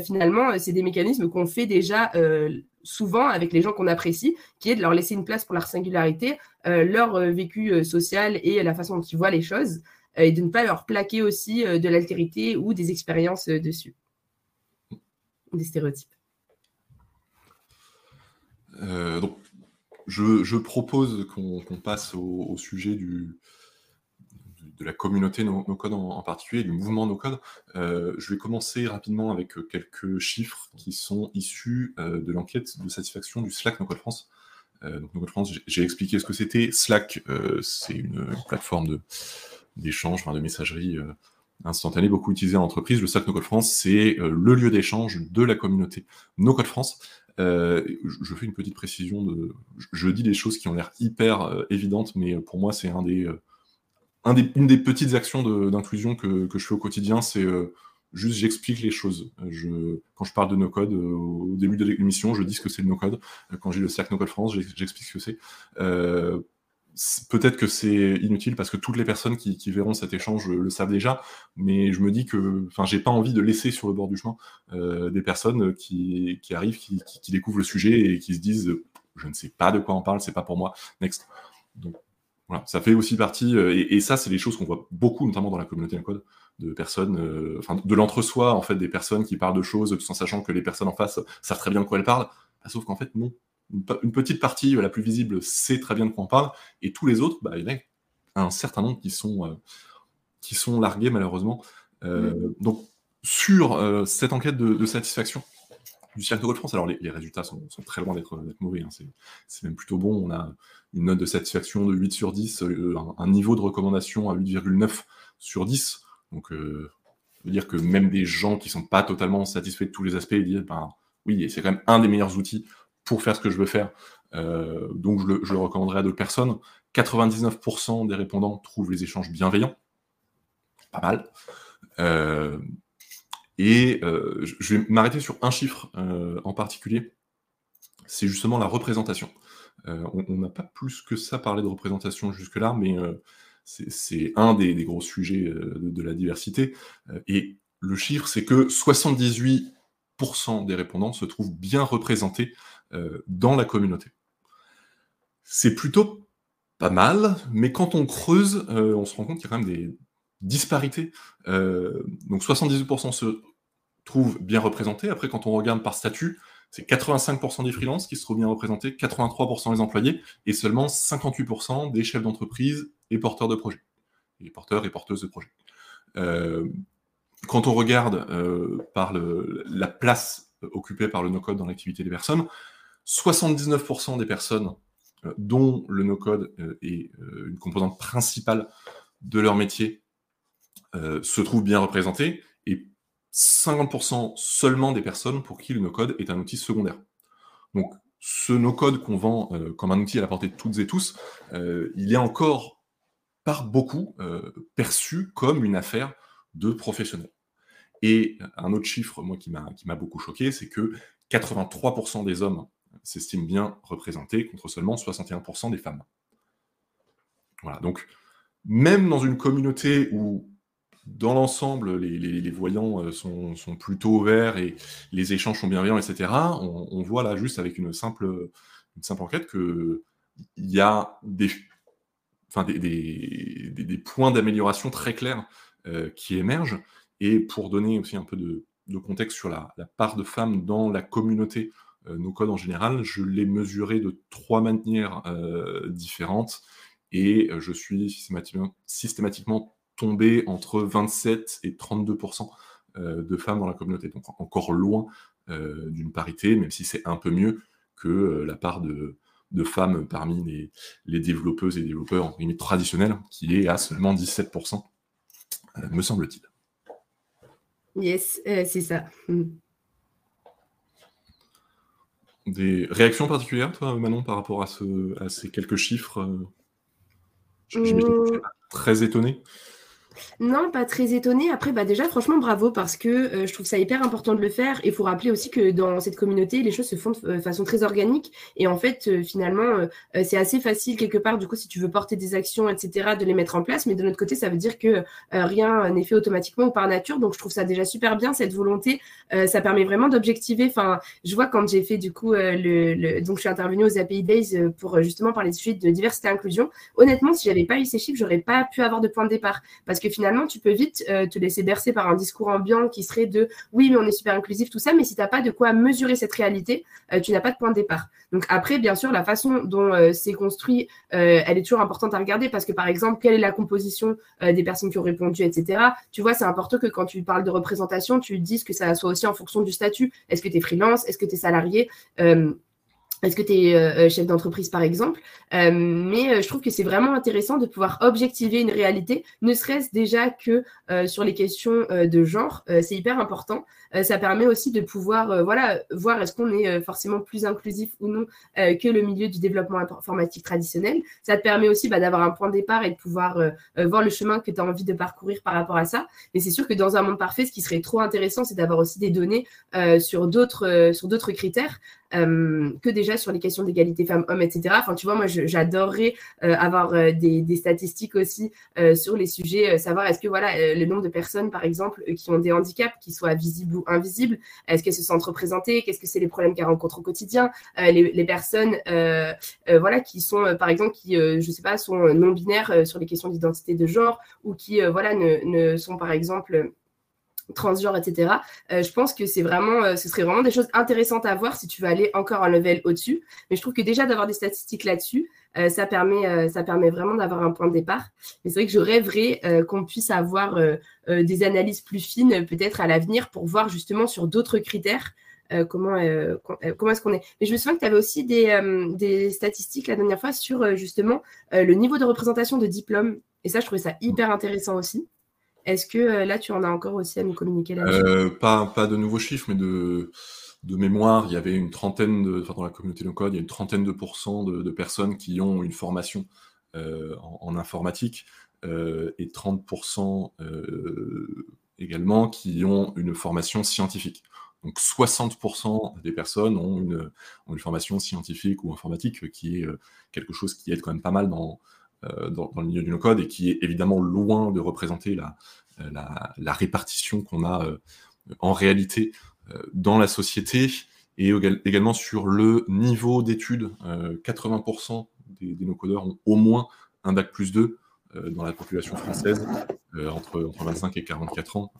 finalement, c'est des mécanismes qu'on fait déjà souvent avec les gens qu'on apprécie, qui est de leur laisser une place pour leur singularité, euh, leur euh, vécu euh, social et la façon dont ils voient les choses, et de ne pas leur plaquer aussi de l'altérité ou des expériences dessus, des stéréotypes. donc, je, propose qu'on passe au, sujet du, de la communauté NoCode en, particulier, du mouvement NoCode. Euh, je vais commencer rapidement avec quelques chiffres qui sont issus euh, de l'enquête de satisfaction du Slack NoCode France. Euh, donc NoCode France, j'ai expliqué ce que c'était. Slack, c'est une, plateforme d'échange, de messagerie instantanée, beaucoup utilisée en entreprise. Le Slack NoCode France, c'est le lieu d'échange de la communauté NoCode France. Euh, je fais une petite précision. De, je dis des choses qui ont l'air hyper euh, évidentes, mais pour moi, c'est un des, euh, un des, une des petites actions d'inclusion que, que, je fais au quotidien. C'est juste, j'explique les choses. Je, quand je parle de no-code, au début de l'émission, je dis ce que c'est le no-code. Quand j'ai le cercle no-code France, j'explique ce que c'est peut-être que c'est inutile parce que toutes les personnes qui, verront cet échange le savent déjà, mais je me dis que, j'ai pas envie de laisser sur le bord du chemin euh, des personnes qui, arrivent, qui, découvrent le sujet et qui se disent, je ne sais pas de quoi on parle, c'est pas pour moi. Next. Voilà, ça fait aussi partie, euh, et, ça, c'est des choses qu'on voit beaucoup, notamment dans la communauté code, de personnes, euh, enfin, de l'entre-soi en fait, des personnes qui parlent de choses sans sachant que les personnes en face savent très bien de quoi elles parlent, bah, sauf qu'en fait non une, petite partie, la plus visible, sait très bien de quoi on parle, et tous les autres, bah, il y en a un certain nombre qui sont, euh, qui sont largués malheureusement. Euh. Donc, sur euh, cette enquête de, satisfaction du Cirque de France, alors les, résultats sont, très loin d'être mauvais, hein. c'est même plutôt bon. On a une note de satisfaction de 8 sur 10, un, niveau de recommandation à 8,9 sur 10. Donc, ça veut dire que même des gens qui ne sont pas totalement satisfaits de tous les aspects, ils disent ben, oui, c'est quand même un des meilleurs outils pour faire ce que je veux faire. Euh, donc je le, recommanderais à d'autres personnes. 99% des répondants trouvent les échanges bienveillants. Pas mal. Euh, et euh, je vais m'arrêter sur un chiffre en particulier. C'est justement la représentation. on n'a pas plus que ça parlé de représentation jusque-là, mais c'est un des, gros sujets de, la diversité. et le chiffre, c'est que 78% des répondants se trouvent bien représentés euh, dans la communauté. C'est plutôt pas mal, mais quand on creuse, euh, on se rend compte qu'il y a quand même des disparités. Euh, donc 78% se trouvent bien représentés. Après, quand on regarde par statut, c'est 85% des freelances qui se trouvent bien représentés, 83% des employés, et seulement 58% des chefs d'entreprise et porteurs de projets. Et porteurs et porteuses de projets. quand on regarde par la place occupée par le no-code dans l'activité des personnes, 79% des personnes euh, dont le no-code euh, est euh, une composante principale de leur métier se trouvent bien représentées et 50% seulement des personnes pour qui le no-code est un outil secondaire. Donc ce no-code qu'on vend comme un outil à la portée de toutes et tous, il est encore par beaucoup perçu comme une affaire de professionnels. Et un autre chiffre, moi, qui m'a beaucoup choqué, c'est que 83% des hommes s'estime bien représenté contre seulement 61% des femmes. Voilà, donc même dans une communauté où dans l'ensemble, les, voyants euh, sont, plutôt ouverts et les échanges sont bienveillants, etc., on, voit là juste avec une simple, enquête qu'il y a des, points d'amélioration très clairs euh, qui émergent. Et pour donner aussi un peu de, contexte sur la, part de femmes dans la communauté euh, nos codes en général, je les mesurais de trois manières euh, différentes et je suis systématiquement, tombé entre 27 et 32% de femmes dans la communauté. Donc encore loin d'une parité, même si c'est un peu mieux que la part de, femmes parmi les, les, développeuses et développeurs en limite traditionnels, qui est à seulement 17%, me semble-t-il. Yes, c'est ça. Hmm. Des réactions particulières, toi, Manon, par rapport à, ce, à ces quelques chiffres euh, J'imagine que très étonné. Non, pas très étonnée. Après, bah déjà, franchement, bravo parce que euh, je trouve ça hyper important de le faire. Et il faut rappeler aussi que dans cette communauté, les choses se font de façon très organique. Et en fait, euh, finalement, euh, c'est assez facile quelque part, du coup, si tu veux porter des actions, etc., de les mettre en place. Mais de notre côté, ça veut dire que rien n'est fait automatiquement ou par nature. Donc, je trouve ça déjà super bien, cette volonté. ça permet vraiment d'objectiver. Enfin, je vois quand j'ai fait, du coup, le, Donc, je suis intervenue aux API Days pour justement parler de suite de diversité et inclusion. Honnêtement, si j'avais pas eu ces chiffres, j'aurais pas pu avoir de point de départ. Parce que finalement, tu peux vite te laisser bercer par un discours ambiant qui serait de oui, mais on est super inclusif, tout ça, mais si tu n'as pas de quoi mesurer cette réalité, tu n'as pas de point de départ. Donc après, bien sûr, la façon dont c'est construit, elle est toujours importante à regarder parce que par exemple, quelle est la composition des personnes qui ont répondu, etc. Tu vois, c'est important que quand tu parles de représentation, tu dises que ça soit aussi en fonction du statut. Est-ce que tu es freelance? Est-ce que tu es salarié est-ce que tu es euh, euh, chef d'entreprise, par exemple euh, Mais je trouve que c'est vraiment intéressant de pouvoir objectiver une réalité, ne serait-ce déjà que sur les questions de genre. c'est hyper important. Ça permet aussi de pouvoir voilà, voir est-ce qu'on est forcément plus inclusif ou non que le milieu du développement informatique traditionnel. Ça te permet aussi bah, d'avoir un point de départ et de pouvoir voir le chemin que tu as envie de parcourir par rapport à ça. Mais c'est sûr que dans un monde parfait, ce qui serait trop intéressant, c'est d'avoir aussi des données sur d'autres critères. Euh, que déjà sur les questions d'égalité femmes-hommes, etc. Enfin, tu vois, moi, j'adorerais euh, avoir euh, des, statistiques aussi sur les sujets, savoir est-ce que voilà le nombre de personnes, par exemple, qui ont des handicaps, qui soient visibles invisibles, est-ce qu'elles se sentent représentées, qu'est-ce que c'est les problèmes qu'elles rencontrent au quotidien, les, personnes, voilà, qui sont, par exemple, qui, je sais pas, sont non binaires sur les questions d'identité de genre ou qui, voilà, ne sont, par exemple transgenre, etc. Euh, je pense que c'est vraiment, euh, ce serait vraiment des choses intéressantes à voir si tu veux aller encore un level au-dessus. Mais je trouve que déjà d'avoir des statistiques là-dessus, euh, ça permet, ça permet vraiment d'avoir un point de départ. Mais c'est vrai que je rêverais qu'on puisse avoir des analyses plus fines, peut-être à l'avenir, pour voir justement sur d'autres critères. comment comment est-ce qu'on est Mais je me souviens que tu avais aussi des, des, statistiques la dernière fois sur justement le niveau de représentation de diplôme. Et ça, je trouvais ça hyper intéressant aussi. Est-ce que euh, là, tu en as encore aussi à nous communiquer là-dessus? Euh, pas, de nouveaux chiffres, mais de, mémoire, il y avait une trentaine, de, enfin, dans la communauté no-code, il y a une trentaine de pourcents de, personnes qui ont une formation euh, en, informatique et 30% également qui ont une formation scientifique. Donc 60% des personnes ont une, formation scientifique ou informatique, qui est quelque chose qui aide quand même pas mal dans, euh, dans, le milieu du no-code et qui est évidemment loin de représenter la, euh, la, répartition qu'on a euh, en réalité dans la société et également sur le niveau d'études. 80% des, no-codeurs ont au moins un bac plus 2 dans la population française, entre, entre 25 et 44 ans,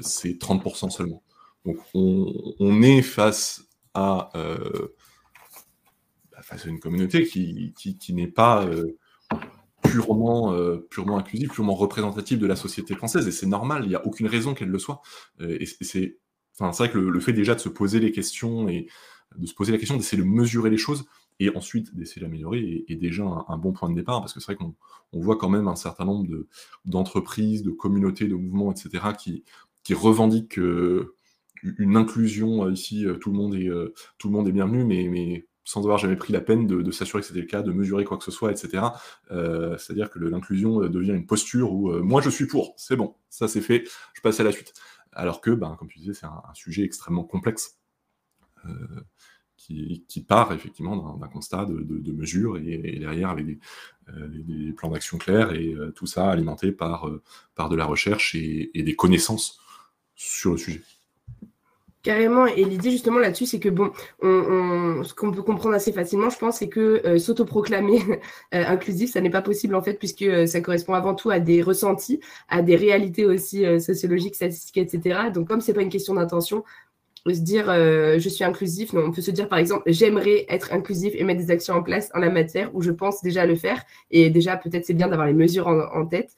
c'est 30% seulement. Donc on, est face à, bah, face à une communauté qui, qui n'est pas purement, euh, purement inclusive, purement représentative de la société française. Et c'est normal, il n'y a aucune raison qu'elle le soit. Euh, et c'est vrai que le, fait déjà de se poser les questions et de se poser la question, d'essayer de mesurer les choses et ensuite d'essayer d'améliorer est, déjà un, bon point de départ parce que c'est vrai qu'on on voit quand même un certain nombre d'entreprises, de, communautés, de mouvements, etc., qui, revendiquent euh, une inclusion ici, tout le monde est, tout le monde est bienvenu, mais sans avoir jamais pris la peine de, s'assurer que c'était le cas, de mesurer quoi que ce soit, etc. Euh, c'est-à-dire que l'inclusion euh, devient une posture où euh, moi je suis pour, c'est bon, ça c'est fait, je passe à la suite. Alors que, ben, comme tu disais, c'est un, sujet extrêmement complexe qui, part effectivement d'un constat de, mesure et, derrière avec des, plans d'action clairs et tout ça alimenté par, par de la recherche et des connaissances sur le sujet. Carrément, et l'idée justement là-dessus, c'est que bon, on, ce qu'on peut comprendre assez facilement, je pense, c'est que euh, s'autoproclamer [laughs] euh, inclusif, ça n'est pas possible en fait, puisque euh, ça correspond avant tout à des ressentis, à des réalités aussi sociologiques, statistiques, etc. Donc comme c'est pas une question d'intention, se dire je suis inclusif, non, on peut se dire par exemple j'aimerais être inclusif et mettre des actions en place en la matière où je pense déjà le faire, et déjà peut-être c'est bien d'avoir les mesures en tête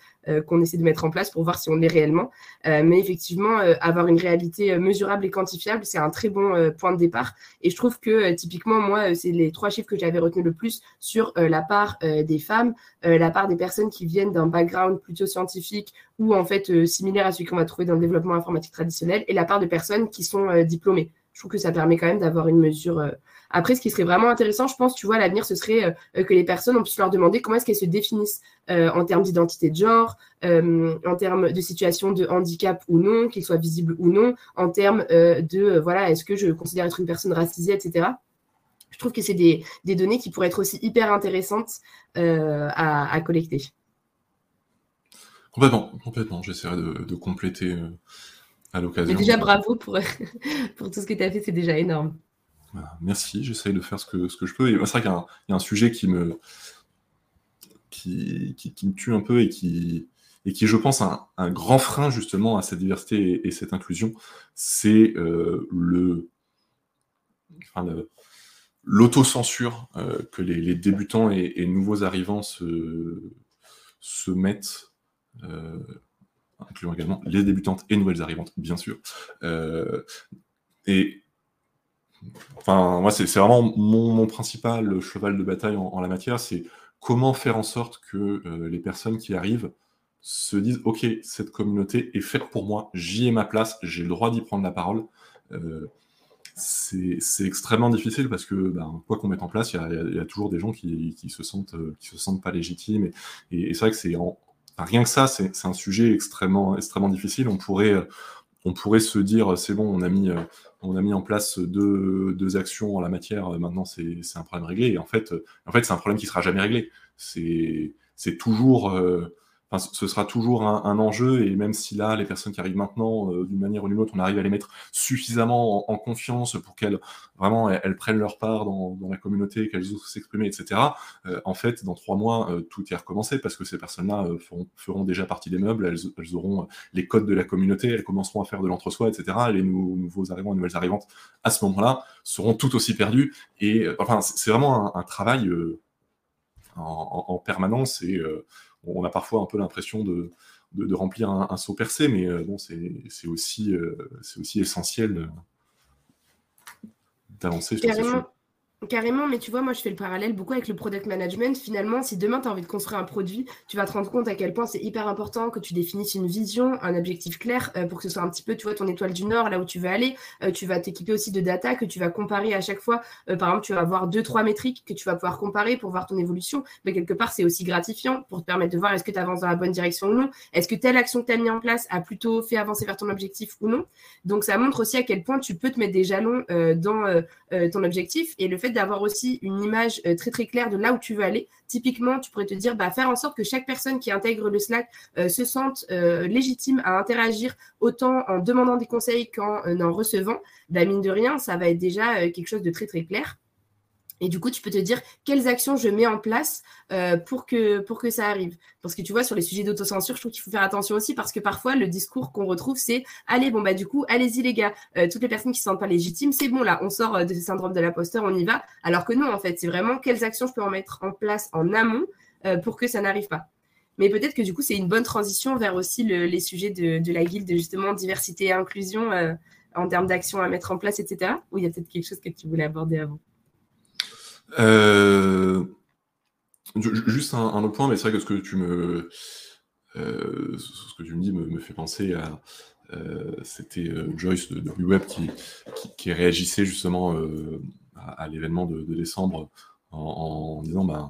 qu'on essaie de mettre en place pour voir si on l'est réellement. Euh, mais effectivement, euh, avoir une réalité mesurable et quantifiable, c'est un très bon point de départ. Et je trouve que typiquement, moi, c'est les trois chiffres que j'avais retenus le plus sur la part des femmes, la part des personnes qui viennent d'un background plutôt scientifique ou en fait similaire à celui qu'on va trouver dans le développement informatique traditionnel, et la part de personnes qui sont diplômées je trouve que ça permet quand même d'avoir une mesure. Après, ce qui serait vraiment intéressant, je pense, tu vois, à l'avenir, ce serait que les personnes, on puisse leur demander comment est-ce qu'elles se définissent euh, en termes d'identité de genre, euh, en termes de situation de handicap ou non, qu'il soit visible ou non, en termes euh, de, voilà, est-ce que je considère être une personne racisée, etc. Je trouve que c'est des, données qui pourraient être aussi hyper intéressantes à, collecter. Complètement, complètement. J'essaierai de, compléter à l'occasion. déjà, bravo pour, [laughs] pour tout ce que tu as fait, c'est déjà énorme. Merci, j'essaie de faire ce que, ce que je peux. C'est vrai qu'il y, a un sujet qui me, qui, me tue un peu et qui, et qui, je pense, un, un grand frein justement à cette diversité et, cette inclusion, c'est euh, le, l'autocensure euh, que les, débutants et, nouveaux arrivants se, se mettent, euh, incluant également les débutantes et nouvelles arrivantes, bien sûr. Et enfin, moi, c'est vraiment mon, principal cheval de bataille en, la matière, c'est comment faire en sorte que les personnes qui arrivent se disent ok cette communauté est faite pour moi j'y ai ma place j'ai le droit d'y prendre la parole c'est extrêmement difficile parce que ben, quoi qu'on mette en place, il y, a, toujours des gens qui, se sentent euh, qui se sentent pas légitimes. Et, c'est vrai que c'est rien que ça, c'est un sujet extrêmement extrêmement difficile. On pourrait on pourrait se dire c'est bon, on a mis on a mis en place deux, deux actions en la matière. Maintenant, c'est un problème réglé. Et en fait, en fait, c'est un problème qui sera jamais réglé. C'est toujours euh, ce sera toujours un, enjeu, et même si là, les personnes qui arrivent maintenant, euh, d'une manière ou d'une autre, on arrive à les mettre suffisamment en, confiance pour qu'elles vraiment elles, prennent leur part dans, la communauté, qu'elles osent s'exprimer, etc. Euh, en fait, dans trois mois, euh, tout est recommencé parce que ces personnes-là feront, déjà partie des meubles, elles, auront les codes de la communauté, elles commenceront à faire de l'entre-soi, etc. Les nouveaux arrivants, les nouvelles arrivantes, à ce moment-là, seront tout aussi perdus. Et enfin, c'est vraiment un, travail en, en, permanence et on a parfois un peu l'impression de, de, remplir un, saut percé, mais euh, bon, c'est aussi, euh, aussi essentiel d'avancer sur ces choses. Carrément, mais tu vois, moi je fais le parallèle beaucoup avec le product management. Finalement, si demain tu as envie de construire un produit, tu vas te rendre compte à quel point c'est hyper important que tu définisses une vision, un objectif clair euh, pour que ce soit un petit peu, tu vois, ton étoile du Nord, là où tu veux aller. Euh, tu vas t'équiper aussi de data que tu vas comparer à chaque fois. Euh, par exemple, tu vas avoir deux, trois métriques que tu vas pouvoir comparer pour voir ton évolution. Mais quelque part, c'est aussi gratifiant pour te permettre de voir est-ce que tu avances dans la bonne direction ou non. Est-ce que telle action que tu as mis en place a plutôt fait avancer vers ton objectif ou non. Donc ça montre aussi à quel point tu peux te mettre des jalons dans ton objectif et le fait d'avoir aussi une image euh, très très claire de là où tu veux aller. Typiquement, tu pourrais te dire, bah, faire en sorte que chaque personne qui intègre le Slack euh, se sente euh, légitime à interagir autant en demandant des conseils qu'en en recevant. Bah, mine de rien, ça va être déjà quelque chose de très très clair. Et du coup, tu peux te dire quelles actions je mets en place euh, pour, que, pour que ça arrive. Parce que tu vois, sur les sujets d'autocensure, je trouve qu'il faut faire attention aussi parce que parfois, le discours qu'on retrouve, c'est Allez, bon, bah, du coup, allez-y, les gars. Euh, toutes les personnes qui ne se sentent pas légitimes, c'est bon, là, on sort euh, de ce syndrome de l'imposteur, on y va. Alors que non, en fait, c'est vraiment quelles actions je peux en mettre en place en amont pour que ça n'arrive pas. Mais peut-être que du coup, c'est une bonne transition vers aussi les sujets de, de, la guilde, justement, diversité et inclusion en termes d'actions à mettre en place, etc. Ou il y a peut-être quelque chose que tu voulais aborder avant? Euh, juste un, autre point, mais c'est vrai que ce que tu me, euh, ce que tu me dis me, fait penser à. Euh, c'était Joyce de, de Web qui, qui, réagissait justement à, l'événement de, décembre en, disant bah,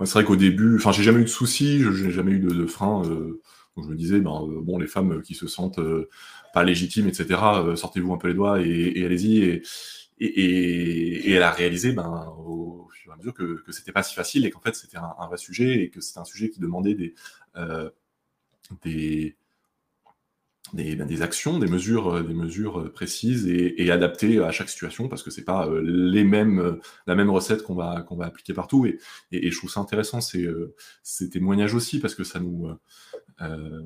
c'est vrai qu'au début, enfin, j'ai jamais eu de soucis, j'ai jamais eu de, de frein. donc je me disais, ben, bon, les femmes qui se sentent pas légitimes, etc., sortez-vous un peu les doigts et, et allez-y. Et, et, elle a réalisé ben, au fur et à mesure que, que c'était pas si facile et qu'en fait c'était un, vrai sujet et que c'était un sujet qui demandait des, euh, des, ben, des, actions, des mesures, des mesures précises et, adaptées à chaque situation parce que c'est pas euh, les mêmes, la même recette qu'on va, va appliquer partout. Et, je trouve ça intéressant ces, euh, témoignages aussi parce que ça nous, euh,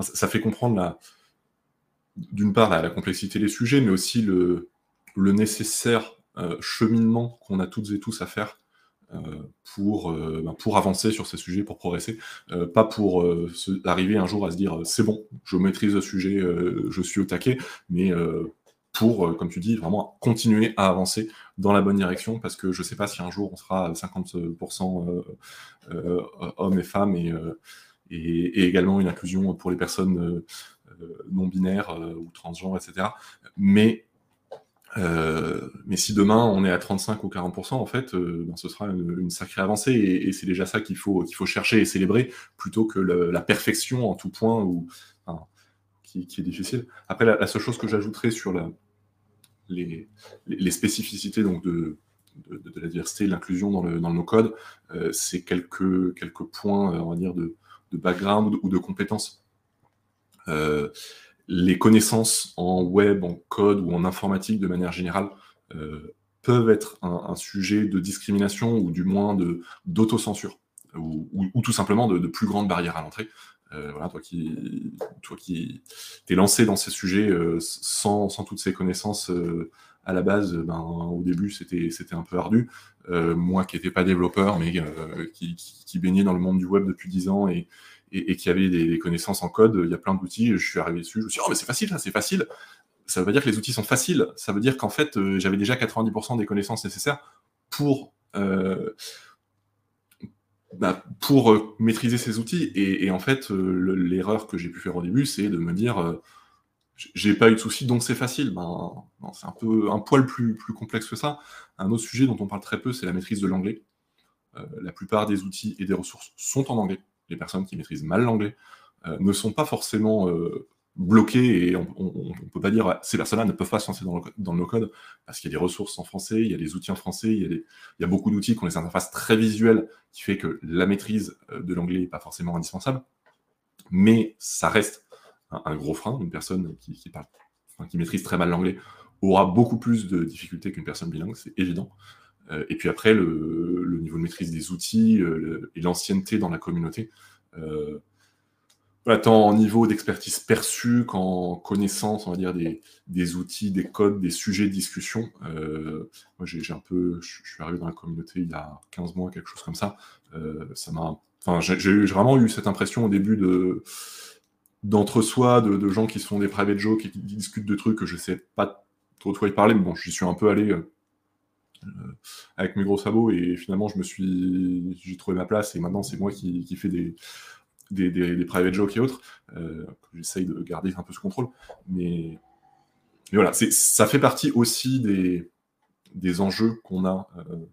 ça fait comprendre la, d'une part la complexité des sujets, mais aussi le, le nécessaire euh, cheminement qu'on a toutes et tous à faire euh, pour, euh, ben, pour avancer sur ces sujets, pour progresser, pas pour arriver un jour à se dire c'est bon, je maîtrise le sujet, je suis au taquet, mais pour, comme tu dis, vraiment continuer à avancer dans la bonne direction, parce que je ne sais pas si un jour on sera 50% hommes et femmes et, et, également une inclusion pour les personnes non binaires ou transgenres, etc. Mais euh, mais si demain on est à 35 ou 40%, en fait, euh, ben, ce sera une, sacrée avancée et, c'est déjà ça qu'il faut, qu'il faut chercher et célébrer plutôt que la perfection en tout point ou, qui, est difficile. Après, la, seule chose que j'ajouterais sur les, spécificités donc de, de, de, la diversité et l'inclusion dans le, dans le no-code, euh, c'est quelques, quelques points, on va dire, de, de background ou de compétences. Les connaissances en web, en code ou en informatique de manière générale euh, peuvent être un, sujet de discrimination ou du moins d'autocensure ou, ou, tout simplement de, plus grandes barrières à l'entrée. voilà, toi qui, toi qui t'es lancé dans ces sujets sans, sans, toutes ces connaissances à la base, ben, au début, c'était un peu ardu. moi qui n'étais pas développeur, mais qui, baignait dans le monde du web depuis 10 ans et, et, qui avait des, connaissances en code, il y a plein d'outils, je suis arrivé dessus, je me suis dit, oh, mais c'est facile, ça, c'est facile. Ça veut pas dire que les outils sont faciles, ça veut dire qu'en fait, euh, j'avais déjà 90% des connaissances nécessaires pour, euh, bah, pour euh, maîtriser ces outils. Et, en fait, l'erreur que j'ai pu faire au début, c'est de me dire, j'ai pas eu de soucis, donc c'est facile. Ben, c'est un peu un poil plus, plus complexe que ça. Un autre sujet dont on parle très peu, c'est la maîtrise de l'anglais. la plupart des outils et des ressources sont en anglais les personnes qui maîtrisent mal l'anglais euh, ne sont pas forcément euh, bloquées et on ne peut pas dire ces personnes-là ne peuvent pas se lancer dans le, dans no-code parce qu'il y a des ressources en français, il y a des outils en français, il y a, beaucoup d'outils qui ont des interfaces très visuelles qui fait que la maîtrise euh, de l'anglais n'est pas forcément indispensable, mais ça reste un, gros frein. Une personne qui, parle, qui maîtrise très mal l'anglais aura beaucoup plus de difficultés qu'une personne bilingue, c'est évident. Euh, et puis après, le, niveau de maîtrise des outils euh, et l'ancienneté dans la communauté. Euh, tant en niveau d'expertise perçue qu'en connaissance, on va dire, des, outils, des codes, des sujets de discussion. moi, j'ai un peu, je, suis arrivé dans la communauté il y a 15 mois, quelque chose comme ça. ça m'a, enfin, j'ai vraiment eu cette impression au début de d'entre-soi, de, gens qui se font des private jokes et qui discutent de trucs que je sais pas trop de quoi y parler, mais bon, j'y suis un peu allé avec mes gros sabots et finalement je me suis j'ai trouvé ma place et maintenant c'est moi qui, fais des, des, des, private jokes et autres. Euh, j'essaye de garder un peu ce contrôle. Mais, mais voilà ça fait partie aussi des, des enjeux qu'on a euh,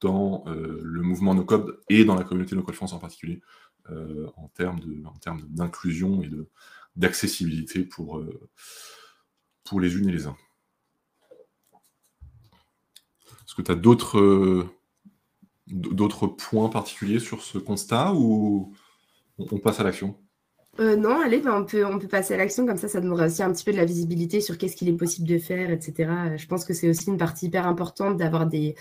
dans le mouvement NoCode et dans la communauté NoCode France en particulier en termes d'inclusion et d'accessibilité pour pour les unes et les uns est-ce que tu as d'autres euh, d'autres points particuliers sur ce constat ou on, passe à l'action? Euh, non, allez, ben, on, peut, passer à l'action, comme ça, ça donnera aussi un petit peu de la visibilité sur qu'est-ce qu'il est possible de faire, etc. Je pense que c'est aussi une partie hyper importante d'avoir des,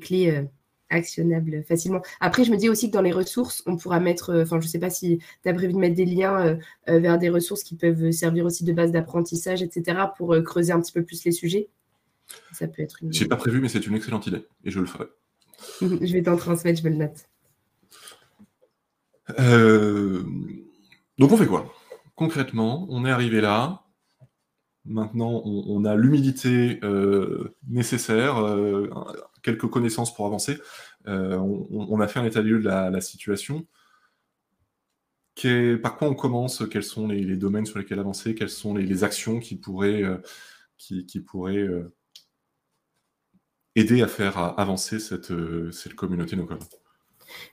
clés euh, actionnables facilement. Après, je me dis aussi que dans les ressources, on pourra mettre, enfin, je ne sais pas si tu as prévu de mettre des liens vers des ressources qui peuvent servir aussi de base d'apprentissage, etc., pour creuser un petit peu plus les sujets. Ça peut être une... J'ai pas prévu, mais c'est une excellente idée et je le ferai. [laughs] je vais t'en transmettre, je me le note. Euh, donc on fait quoi? Concrètement, on est arrivé là. Maintenant, on, a l'humilité euh, nécessaire, euh, quelques connaissances pour avancer. On, a fait un état de lieu de la, situation. par quoi on commence? Quels sont les, domaines sur lesquels avancer? Quelles sont les, actions qui pourraient, qui, qui pourraient aider à faire avancer cette, euh, cette communauté no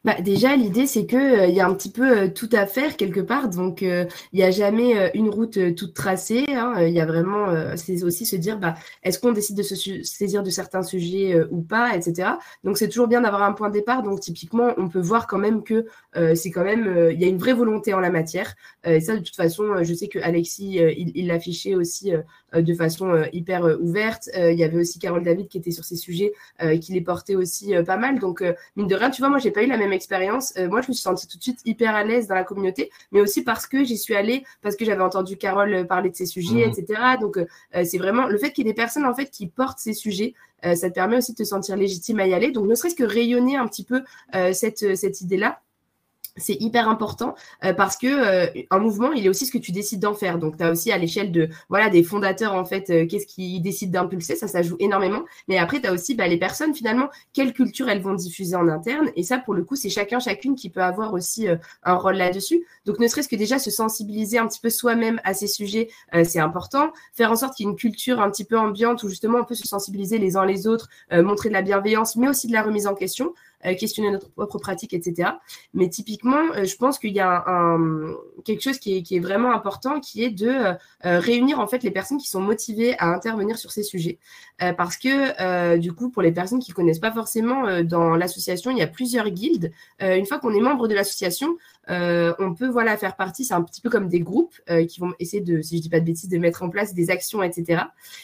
bah, déjà, l'idée, c'est qu'il euh, y a un petit peu euh, tout à faire quelque part. Donc, il n'y a jamais une route toute tracée. Hein. Il y a vraiment, c'est aussi se dire, bah, est-ce qu'on décide de se saisir de certains sujets ou pas, etc. Donc, c'est toujours bien d'avoir un point de départ. Donc, typiquement, on peut voir quand même que c'est quand même, il y a une vraie volonté en la matière. et ça, de toute façon, je sais que Alexis, il l'affichait aussi de façon hyper ouverte. il y avait aussi Carole David qui était sur ces sujets, qui les portait aussi pas mal. Donc, mine de rien, tu vois, moi, j'ai pas eu la même expérience. Euh, moi, je me suis sentie tout de suite hyper à l'aise dans la communauté, mais aussi parce que j'y suis allée, parce que j'avais entendu Carole euh, parler de ces sujets, mmh. etc. Donc, euh, c'est vraiment le fait qu'il y ait des personnes en fait qui portent ces sujets. ça te permet aussi de te sentir légitime à y aller. Donc, ne serait-ce que rayonner un petit peu cette, cette idée-là, c'est hyper important euh, parce que euh, un mouvement, il est aussi ce que tu décides d'en faire. Donc, tu as aussi à l'échelle de voilà des fondateurs en fait, euh, qu'est-ce qu'ils décident d'impulser, ça, ça joue énormément. Mais après, tu as aussi bah, les personnes finalement, quelle culture elles vont diffuser en interne. Et ça, pour le coup, c'est chacun, chacune qui peut avoir aussi un rôle là-dessus. Donc, ne serait-ce que déjà se sensibiliser un petit peu soi-même à ces sujets, c'est important. Faire en sorte qu'il y ait une culture un petit peu ambiante où justement on peut se sensibiliser les uns les autres, montrer de la bienveillance, mais aussi de la remise en question. Euh, questionner notre propre pratique, etc. Mais typiquement, euh, je pense qu'il y a un, quelque chose qui est, qui est, vraiment important, qui est de euh, réunir en fait les personnes qui sont motivées à intervenir sur ces sujets. parce que du coup, pour les personnes qui connaissent pas forcément, dans l'association, il y a plusieurs guildes. une fois qu'on est membre de l'association, on peut voilà faire partie, c'est un petit peu comme des groupes qui vont essayer de, si je dis pas de bêtises, de mettre en place des actions, etc.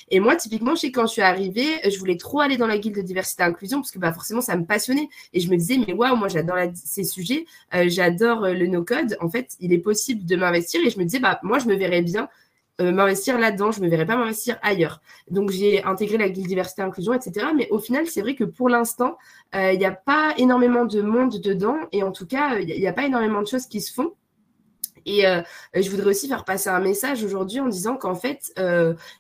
Et moi, typiquement, je quand je suis arrivée, je voulais trop aller dans la guilde de diversité et inclusion parce que bah, forcément, ça me passionnait. Et je me disais, mais waouh, moi, j'adore ces sujets, j'adore le no-code. En fait, il est possible de m'investir. Et je me disais, bah, moi, je me verrais bien euh, m'investir là-dedans, je ne me verrais pas m'investir ailleurs. Donc j'ai intégré la guilde diversité inclusion, etc. Mais au final, c'est vrai que pour l'instant, euh, il n'y a pas énormément de monde dedans et en tout cas, il n'y a, pas énormément de choses qui se font. Et euh, je voudrais aussi faire passer un message aujourd'hui en disant qu'en fait,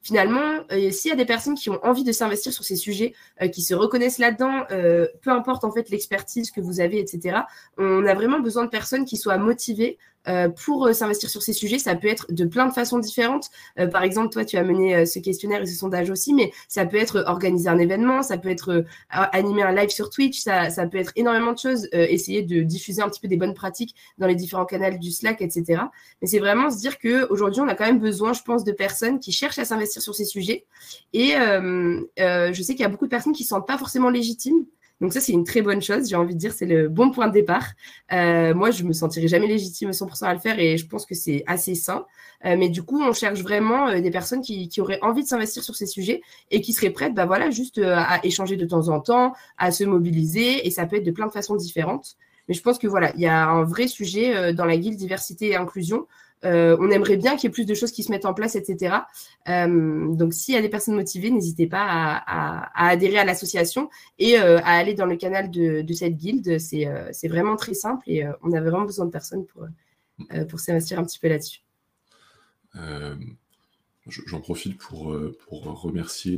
finalement, s'il y a des personnes qui ont envie de s'investir sur ces sujets, qui se reconnaissent là-dedans, peu importe en fait l'expertise que vous avez, etc., on a vraiment besoin de personnes qui soient motivées euh, pour euh, s'investir sur ces sujets. Ça peut être de plein de façons différentes. Euh, par exemple, toi, tu as mené ce questionnaire et ce sondage aussi, mais ça peut être organiser un événement, ça peut être animer un live sur Twitch, ça, ça peut être énormément de choses, essayer de diffuser un petit peu des bonnes pratiques dans les différents canaux du Slack, etc. Mais c'est vraiment se dire qu'aujourd'hui, on a quand même besoin, je pense, de personnes qui cherchent à s'investir sur ces sujets. Et je sais qu'il y a beaucoup de personnes qui ne se sentent pas forcément légitimes donc ça, c'est une très bonne chose. J'ai envie de dire, c'est le bon point de départ. Euh, moi, je me sentirais jamais légitime 100% à le faire et je pense que c'est assez sain. Euh, mais du coup, on cherche vraiment euh, des personnes qui, qui, auraient envie de s'investir sur ces sujets et qui seraient prêtes, bah voilà, juste à échanger de temps en temps, à se mobiliser et ça peut être de plein de façons différentes. Mais je pense que voilà, il y a un vrai sujet dans la guilde diversité et inclusion euh, on aimerait bien qu'il y ait plus de choses qui se mettent en place, etc. Euh, donc, s'il y a des personnes motivées, n'hésitez pas à, adhérer à l'association et euh, à aller dans le canal de, cette guilde. C'est vraiment très simple et on a vraiment besoin de personnes pour, pour s'investir un petit peu là-dessus. J'en profite pour, euh, pour remercier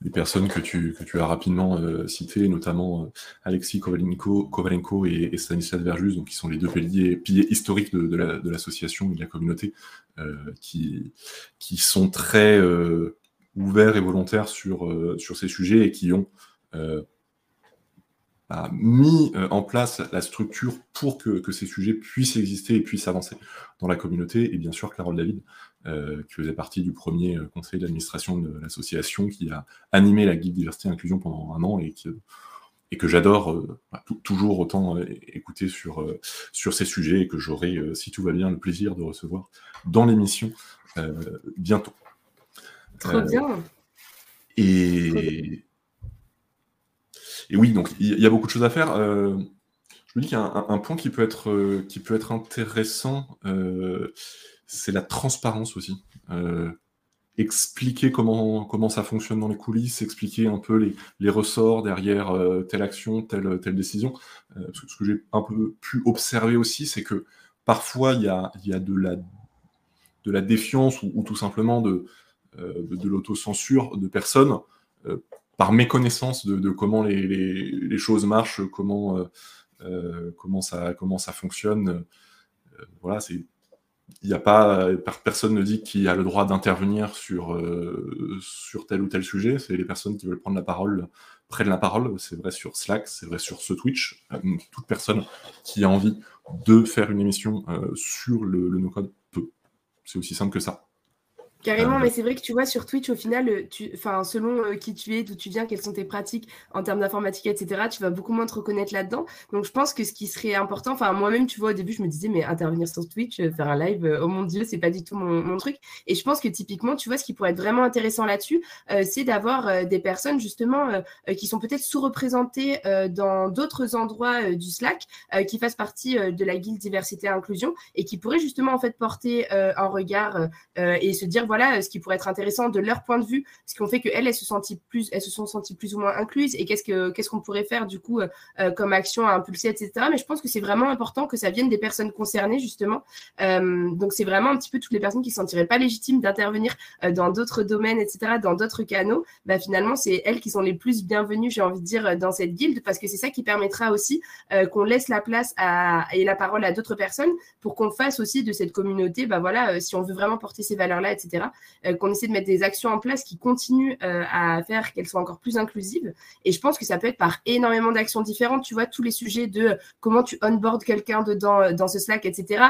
les, personnes que tu, que tu as rapidement euh, citées, notamment euh, Alexis Kovalenko, et, Stanislas Verjus, donc qui sont les deux piliers, historiques de, de l'association et de la communauté, qui, qui sont très ouverts et volontaires sur, sur ces sujets et qui ont a mis en place la structure pour que, que, ces sujets puissent exister et puissent avancer dans la communauté. Et bien sûr, Carole David, euh, qui faisait partie du premier euh, conseil d'administration de l'association, qui a animé la guide diversité et inclusion pendant un an et, qui, et que j'adore bah, toujours autant écouter sur, sur ces sujets et que j'aurai, si tout va bien, le plaisir de recevoir dans l'émission bientôt. Trop bien. Et, et oui, donc il y, a beaucoup de choses à faire. Euh, je me dis qu'il y a un, point qui peut être, euh, qui peut être intéressant, euh, c'est la transparence aussi. expliquer comment, comment ça fonctionne dans les coulisses, expliquer un peu les, les ressorts derrière telle action, telle, telle décision. ce que j'ai un peu pu observer aussi, c'est que parfois il y a, y a de, la, de la défiance ou, tout simplement de, de, l'autocensure de personnes par méconnaissance de, comment les, les, choses marchent, comment, euh, euh comment, ça, comment ça fonctionne. Euh, voilà, c'est il n'y a pas, personne ne dit qui a le droit d'intervenir sur, euh, sur tel ou tel sujet. C'est les personnes qui veulent prendre la parole prennent la parole. C'est vrai sur Slack, c'est vrai sur ce Twitch. toute personne qui a envie de faire une émission sur le, le no-code peut. C'est aussi simple que ça. Carrément, mais c'est vrai que tu vois, sur Twitch, au final, euh, tu, selon euh, qui tu es, d'où tu viens, quelles sont tes pratiques en termes d'informatique, etc., tu vas beaucoup moins te reconnaître là-dedans. Donc, je pense que ce qui serait important, enfin, moi-même, tu vois, au début, je me disais, mais intervenir sur Twitch, euh, faire un live, oh mon Dieu, c'est pas du tout mon, truc. Et je pense que typiquement, tu vois, ce qui pourrait être vraiment intéressant là-dessus, c'est d'avoir des personnes, justement, qui sont peut-être sous-représentées dans d'autres endroits du Slack, qui fassent partie de la guilde diversité et inclusion, et qui pourraient justement, en fait, porter un regard et se dire, voilà, voilà ce qui pourrait être intéressant de leur point de vue, ce qui ont fait qu'elles, elles se sentent plus, elles se sont senties plus ou moins incluses et qu'est-ce que qu'est-ce qu'on pourrait faire du coup euh, euh, comme action à impulser, etc. Mais je pense que c'est vraiment important que ça vienne des personnes concernées justement. Euh, donc c'est vraiment un petit peu toutes les personnes qui se sentiraient pas légitimes d'intervenir dans d'autres domaines, etc., dans d'autres canaux. Bah, finalement, c'est elles qui sont les plus bienvenues, j'ai envie de dire, dans cette guilde parce que c'est ça qui permettra aussi qu'on laisse la place à, et la parole à d'autres personnes pour qu'on fasse aussi de cette communauté, bah voilà, si on veut vraiment porter ces valeurs-là, etc. Euh, qu'on essaie de mettre des actions en place qui continuent euh, à faire qu'elles soient encore plus inclusives. Et je pense que ça peut être par énormément d'actions différentes. Tu vois, tous les sujets de comment tu onboard quelqu'un dedans euh, dans ce Slack, etc.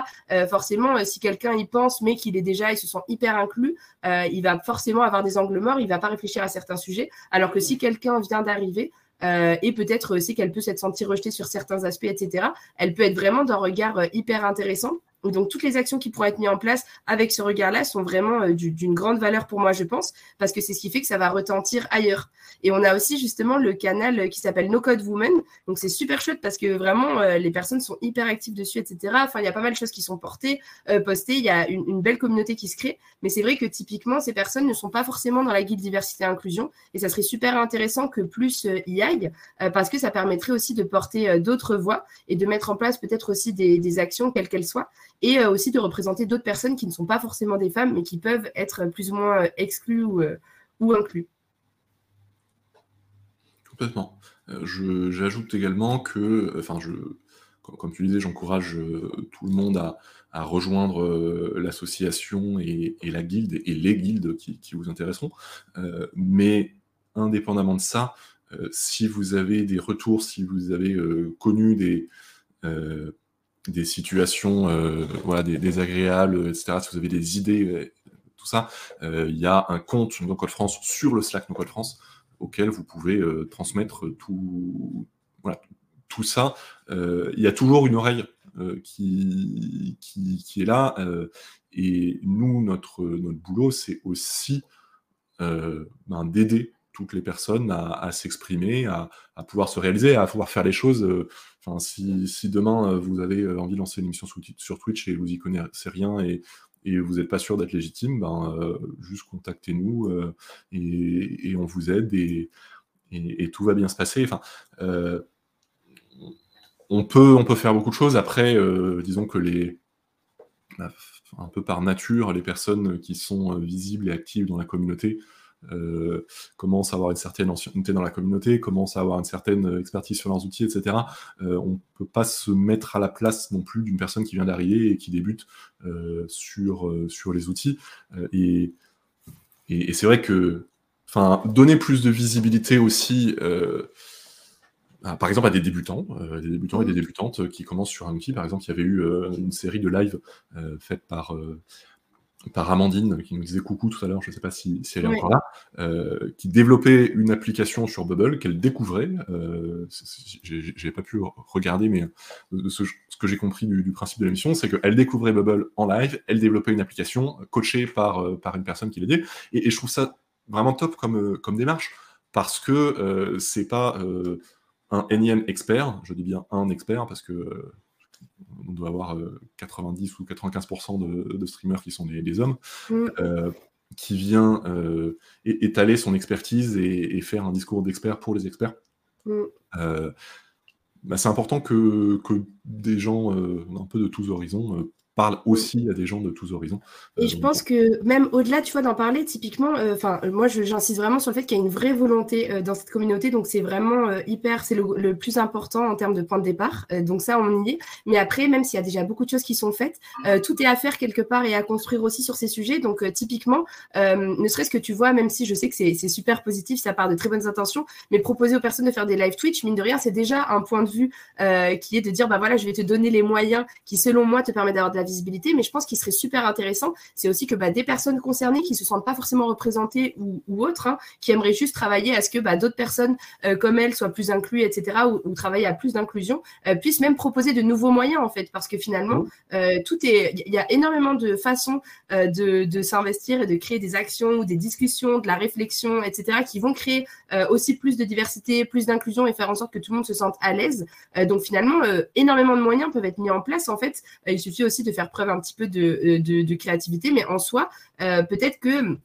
forcément, si quelqu'un y pense, mais qu'il est déjà, il se sent hyper inclus, il va forcément avoir des angles morts, il va pas réfléchir à certains sujets. Alors que si quelqu'un vient d'arriver, et peut-être aussi qu'elle peut se sentir rejetée sur certains aspects, etc. Elle peut être vraiment d'un regard hyper intéressant. Donc, toutes les actions qui pourraient être mises en place avec ce regard-là sont vraiment euh, d'une grande valeur pour moi, je pense, parce que c'est ce qui fait que ça va retentir ailleurs. Et on a aussi justement le canal qui s'appelle No Code Woman. Donc, c'est super chouette parce que vraiment, euh, les personnes sont hyper actives dessus, etc. Enfin, il y a pas mal de choses qui sont portées, euh, postées. Il y a une, belle communauté qui se crée. Mais c'est vrai que typiquement, ces personnes ne sont pas forcément dans la guide diversité et inclusion. Et ça serait super intéressant que plus y aille parce que ça permettrait aussi de porter d'autres voix et de mettre en place peut-être aussi des actions, quelles qu'elles soient, et euh, aussi de représenter d'autres personnes qui ne sont pas forcément des femmes, mais qui peuvent être plus ou moins euh, exclues ou, euh, ou inclus. Complètement. J'ajoute également que, enfin, comme tu disais, j'encourage tout le monde à, rejoindre l'association et, la guilde et les guildes qui, vous intéresseront. mais indépendamment de ça, si vous avez des retours, si vous avez connu des, des situations euh, voilà, désagréables, etc., si vous avez des idées, euh, tout ça, euh, il y a un compte No Code France sur le Slack No Code France auquel vous pouvez transmettre tout, ça. Il y a toujours une oreille qui, est là. et nous, notre, boulot, c'est aussi d'aider toutes les personnes à, s'exprimer, à, pouvoir se réaliser, à pouvoir faire les choses. Euh, enfin, si, demain euh, vous avez euh, envie de lancer une émission sur Twitch et vous y connaissez rien et, vous n'êtes pas sûr d'être légitime, ben, juste contactez-nous et, on vous aide et, tout va bien se passer. Enfin, on, peut, on peut faire beaucoup de choses. Après, disons que les, bah, un peu par nature, les personnes qui sont visibles et actives dans la communauté euh, commencent à avoir une certaine ancienneté dans la communauté, commencent à avoir une certaine expertise sur leurs outils, etc. Euh, on ne peut pas se mettre à la place non plus d'une personne qui vient d'arriver et qui débute euh, sur, sur les outils. et, et, c'est vrai que donner plus de visibilité aussi par exemple à des débutants, des débutants et des débutantes qui commencent sur un outil. Par exemple, il y avait eu une série de lives faites par par Amandine qui nous disait coucou tout à l'heure, je ne sais pas si, elle est encore là, euh, qui développait une application sur Bubble qu'elle découvrait. Euh, j'ai pas pu regarder, mais euh, ce, que j'ai compris du, principe de l'émission, c'est qu'elle découvrait Bubble en live, elle développait une application coachée par, euh, par une personne qui l'aidait, et, et, je trouve ça vraiment top comme, comme démarche parce que c'est pas un énième expert, je dis bien un expert parce que on doit avoir 90 euh, ou 95% de, streamers qui sont des, hommes, mm. euh, qui vient euh, étaler son expertise et, faire un discours d'expert pour les experts. Mm. Bah, c'est important que, que, des gens un peu de tous horizons parle aussi à des gens de tous horizons. Et euh, je pense que même au-delà, tu vois, d'en parler, typiquement, euh, enfin, moi, j'insiste vraiment sur le fait qu'il y a une vraie volonté euh, dans cette communauté, donc c'est vraiment hyper, c'est le, plus important en termes de point de départ. donc ça, on y est. Mais après, même s'il y a déjà beaucoup de choses qui sont faites, tout est à faire quelque part et à construire aussi sur ces sujets. Donc typiquement, ne serait-ce que tu vois, même si je sais que c'est super positif, ça part de très bonnes intentions, mais proposer aux personnes de faire des live Twitch, mine de rien, c'est déjà un point de vue qui est de dire, bah voilà, je vais te donner les moyens qui, selon moi, te permettent d'avoir de la visibilité, mais je pense qu'il serait super intéressant, c'est aussi que bah, des personnes concernées qui se sentent pas forcément représentées ou, autres, hein, qui aimeraient juste travailler à ce que bah, d'autres personnes euh, comme elles soient plus incluses, etc., ou, travailler à plus d'inclusion, euh, puissent même proposer de nouveaux moyens, en fait, parce que finalement, mmh. euh, tout est, il y a énormément de façons de, s'investir et de créer des actions ou des discussions, de la réflexion, etc., qui vont créer aussi plus de diversité, plus d'inclusion et faire en sorte que tout le monde se sente à l'aise. donc finalement, énormément de moyens peuvent être mis en place. En fait, il suffit aussi de faire preuve un petit peu de, de, créativité, mais en soi, euh, peut-être que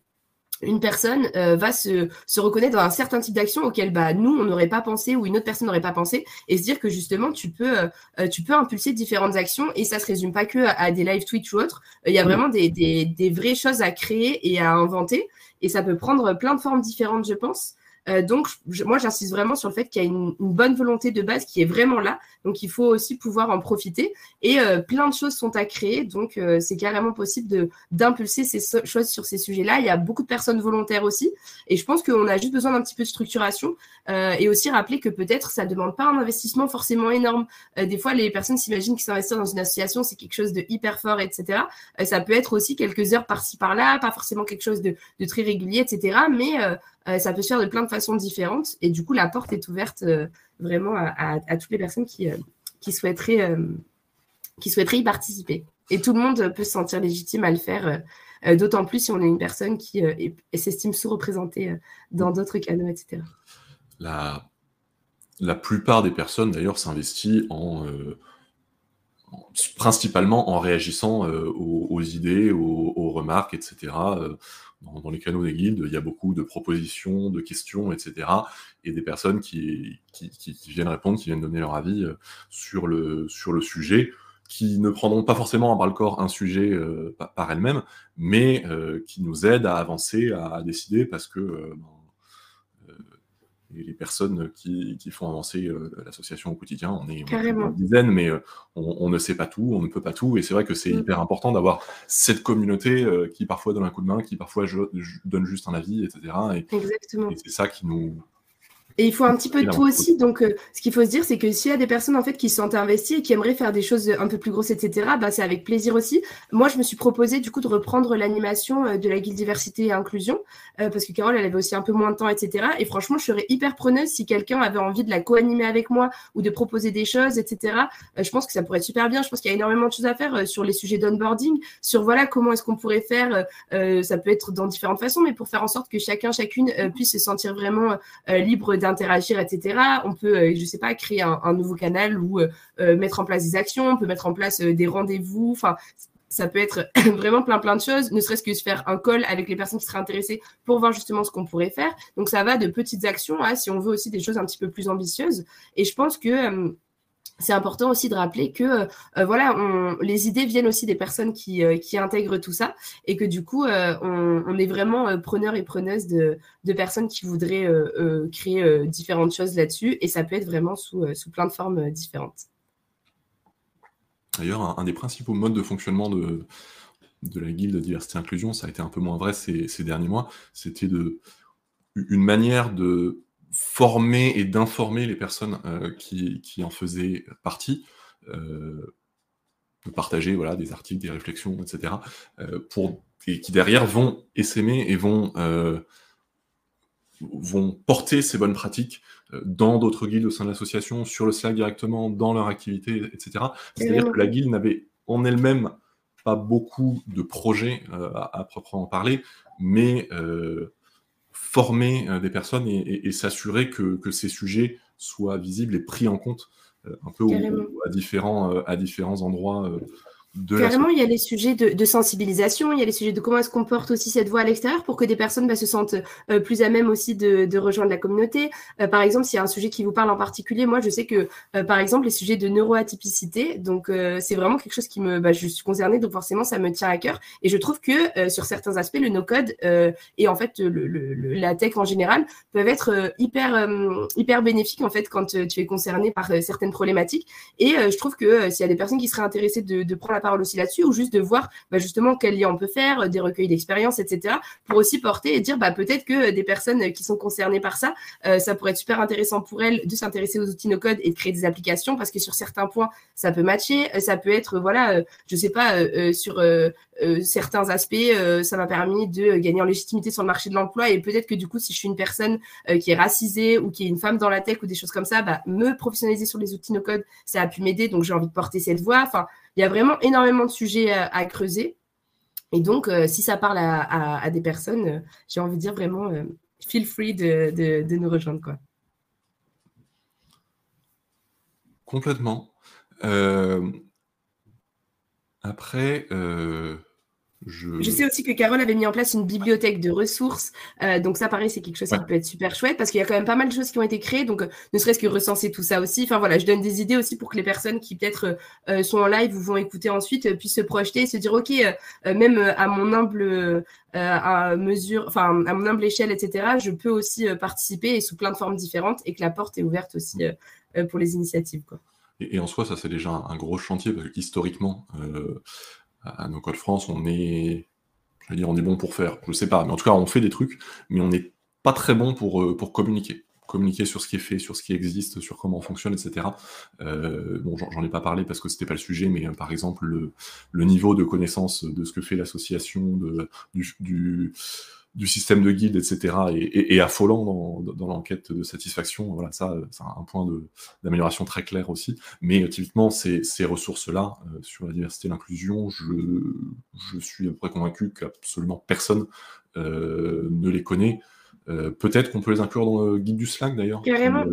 une personne euh, va se, reconnaître dans un certain type d'action auquel bah, nous, on n'aurait pas pensé ou une autre personne n'aurait pas pensé et se dire que justement, tu peux, euh, tu peux impulser différentes actions et ça se résume pas que à, des live Twitch ou autres. Il y a vraiment des, vraies choses à créer et à inventer et ça peut prendre plein de formes différentes, je pense. Euh, donc, moi, j'insiste vraiment sur le fait qu'il y a une, bonne volonté de base qui est vraiment là. Donc, il faut aussi pouvoir en profiter. Et euh, plein de choses sont à créer. Donc, euh, c'est carrément possible d'impulser ces choses sur ces sujets-là. Il y a beaucoup de personnes volontaires aussi. Et je pense qu'on a juste besoin d'un petit peu de structuration. et aussi rappeler que peut-être ça ne demande pas un investissement forcément énorme. des fois, les personnes s'imaginent que s'investir dans une association, c'est quelque chose de hyper fort, etc. ça peut être aussi quelques heures par-ci, par-là, pas forcément quelque chose de, de très régulier, etc. Mais ça peut se faire de plein de façons différentes. Et du coup, la porte est ouverte vraiment à, toutes les personnes qui, qui, souhaiteraient, qui souhaiteraient y participer. Et tout le monde peut se sentir légitime à le faire, d'autant plus si on est une personne qui s'estime sous-représentée dans d'autres canaux, etc. La, la plupart des personnes, d'ailleurs, s'investissent en, principalement en réagissant euh, aux, idées, aux, remarques, etc. Euh, dans, les canaux des guildes, il y a beaucoup de propositions, de questions, etc. Et des personnes qui, viennent répondre, qui viennent donner leur avis euh, sur, le, le sujet, qui ne prendront pas forcément à bras-le-corps un sujet par elles-mêmes, mais qui nous aident à avancer, à, décider, parce que ben, et les personnes qui, font avancer euh, l'association au quotidien. On est une dizaine, mais euh, on, ne sait pas tout, on ne peut pas tout. Et c'est vrai que c'est mm. hyper important d'avoir cette communauté euh, qui parfois donne un coup de main, qui parfois donne juste un avis, etc. Exactement. et c'est ça qui nous, et il faut un petit peu de tout aussi. Donc, euh, ce qu'il faut se dire, c'est que s'il y a des personnes en fait qui sont investies et qui aimeraient faire des choses un peu plus grosses, etc., bah, c'est avec plaisir aussi. Moi, je me suis proposé du coup de reprendre l'animation euh, de la Guilde Diversité et Inclusion euh, parce que Carole, elle avait aussi un peu moins de temps, etc. Et franchement, je serais hyper preneuse si quelqu'un avait envie de la co-animer avec moi ou de proposer des choses, etc. je pense que ça pourrait être super bien. Je pense qu'il y a énormément de choses à faire sur les sujets d'onboarding, sur voilà comment est-ce qu'on pourrait faire. ça peut être dans différentes façons, mais pour faire en sorte que chacun, chacune puisse se sentir vraiment libre d'interagir, etc. On peut, euh, je sais pas, créer un, nouveau canal ou euh, euh, mettre en place des actions, on peut mettre en place des rendez-vous. Enfin, ça peut être [clears throat] vraiment plein plein de choses, ne serait-ce que se faire un call avec les personnes qui seraient intéressées pour voir justement ce qu'on pourrait faire. Donc ça va de petites actions à, si on veut aussi des choses un petit peu plus ambitieuses. Et je pense que c'est important aussi de rappeler que euh, euh, voilà, les idées viennent aussi des personnes qui, euh, intègrent tout ça et que du coup, on, est vraiment preneur et preneuse de, personnes qui voudraient créer différentes choses là-dessus et ça peut être vraiment sous, plein de formes différentes. D'ailleurs, un, des principaux modes de fonctionnement de, de la guilde diversité inclusion, ça a été un peu moins vrai ces, ces derniers mois, c'était de une manière de former et d'informer les personnes euh, qui, en faisaient partie, euh, de partager voilà, des articles, des réflexions, etc., euh, pour, et qui derrière vont essaimer et vont, vont porter ces bonnes pratiques dans d'autres guildes au sein de l'association, sur le Slack directement, dans leur activité, etc. C'est-à-dire que la guilde n'avait en elle-même pas beaucoup de projets à, proprement parler, mais former euh, des personnes et, s'assurer que, ces sujets soient visibles et pris en compte euh, un peu à, différents, euh, à différents endroits Carrément, il y a les sujets de, sensibilisation, il y a les sujets de comment est-ce qu'on porte aussi cette voix à l'extérieur pour que des personnes bah, se sentent euh, plus à même aussi de, rejoindre la communauté. Euh, par exemple, s'il y a un sujet qui vous parle en particulier, moi je sais que euh, par exemple les sujets de neuroatypicité, donc c'est vraiment quelque chose qui me, bah, je suis concernée, donc forcément ça me tient à cœur. Et je trouve que sur certains aspects, le no-code et en fait le, la tech en général peuvent être hyper hyper bénéfiques en fait quand tu es concerné par certaines problématiques. Et je trouve que s'il y a des personnes qui seraient intéressées de, de prendre la parole aussi là-dessus, ou juste de voir bah, justement quel lien on peut faire, euh, des recueils d'expériences, etc., pour aussi porter et dire bah, peut-être que des personnes qui sont concernées par ça, euh, ça pourrait être super intéressant pour elles de s'intéresser aux outils no-code et de créer des applications, parce que sur certains points, ça peut matcher, euh, ça peut être, voilà, je sais pas, sur certains aspects, ça m'a permis de gagner en légitimité sur le marché de l'emploi, et peut-être que du coup, si je suis une personne qui est racisée ou qui est une femme dans la tech ou des choses comme ça, bah, me professionnaliser sur les outils no-code, ça a pu m'aider, donc j'ai envie de porter cette voix. Il y a vraiment énormément de sujets à, creuser. Et donc, euh, si ça parle à, des personnes, euh, j'ai envie de dire vraiment, euh, feel free de, nous rejoindre. Quoi. Complètement. après, je... sais aussi que Carole avait mis en place une bibliothèque de ressources. Euh, donc ça, pareil, c'est quelque chose qui peut être super chouette parce qu'il y a quand même pas mal de choses qui ont été créées. Donc ne serait-ce que recenser tout ça aussi. Enfin voilà, je donne des idées aussi pour que les personnes qui peut-être euh, sont en live ou vont écouter ensuite euh, puissent se projeter et se dire, OK, même à mon humble à mesure, enfin à mon humble échelle, etc., je peux aussi participer et sous plein de formes différentes et que la porte est ouverte aussi pour les initiatives. Quoi. Et, en soi, ça c'est déjà un, gros chantier parce que historiquement, à nos codes France, on est, dire, on est bon pour faire, je sais pas, mais en tout cas, on fait des trucs, mais on n'est pas très bon pour, euh, pour communiquer. communiquer sur ce qui est fait, sur ce qui existe, sur comment on fonctionne, etc. Euh, bon, j'en ai pas parlé parce que c'était pas le sujet, mais euh, par exemple le, niveau de connaissance de ce que fait l'association, du, du, système de guide, etc. est, affolant dans, dans l'enquête de satisfaction. Voilà, ça, c'est un point d'amélioration très clair aussi. Mais typiquement, ces, ces ressources-là sur la diversité et l'inclusion, je, je suis à peu près convaincu qu'absolument personne ne les connaît. Euh, peut-être qu'on peut les inclure dans le guide du Slack d'ailleurs. Carrément.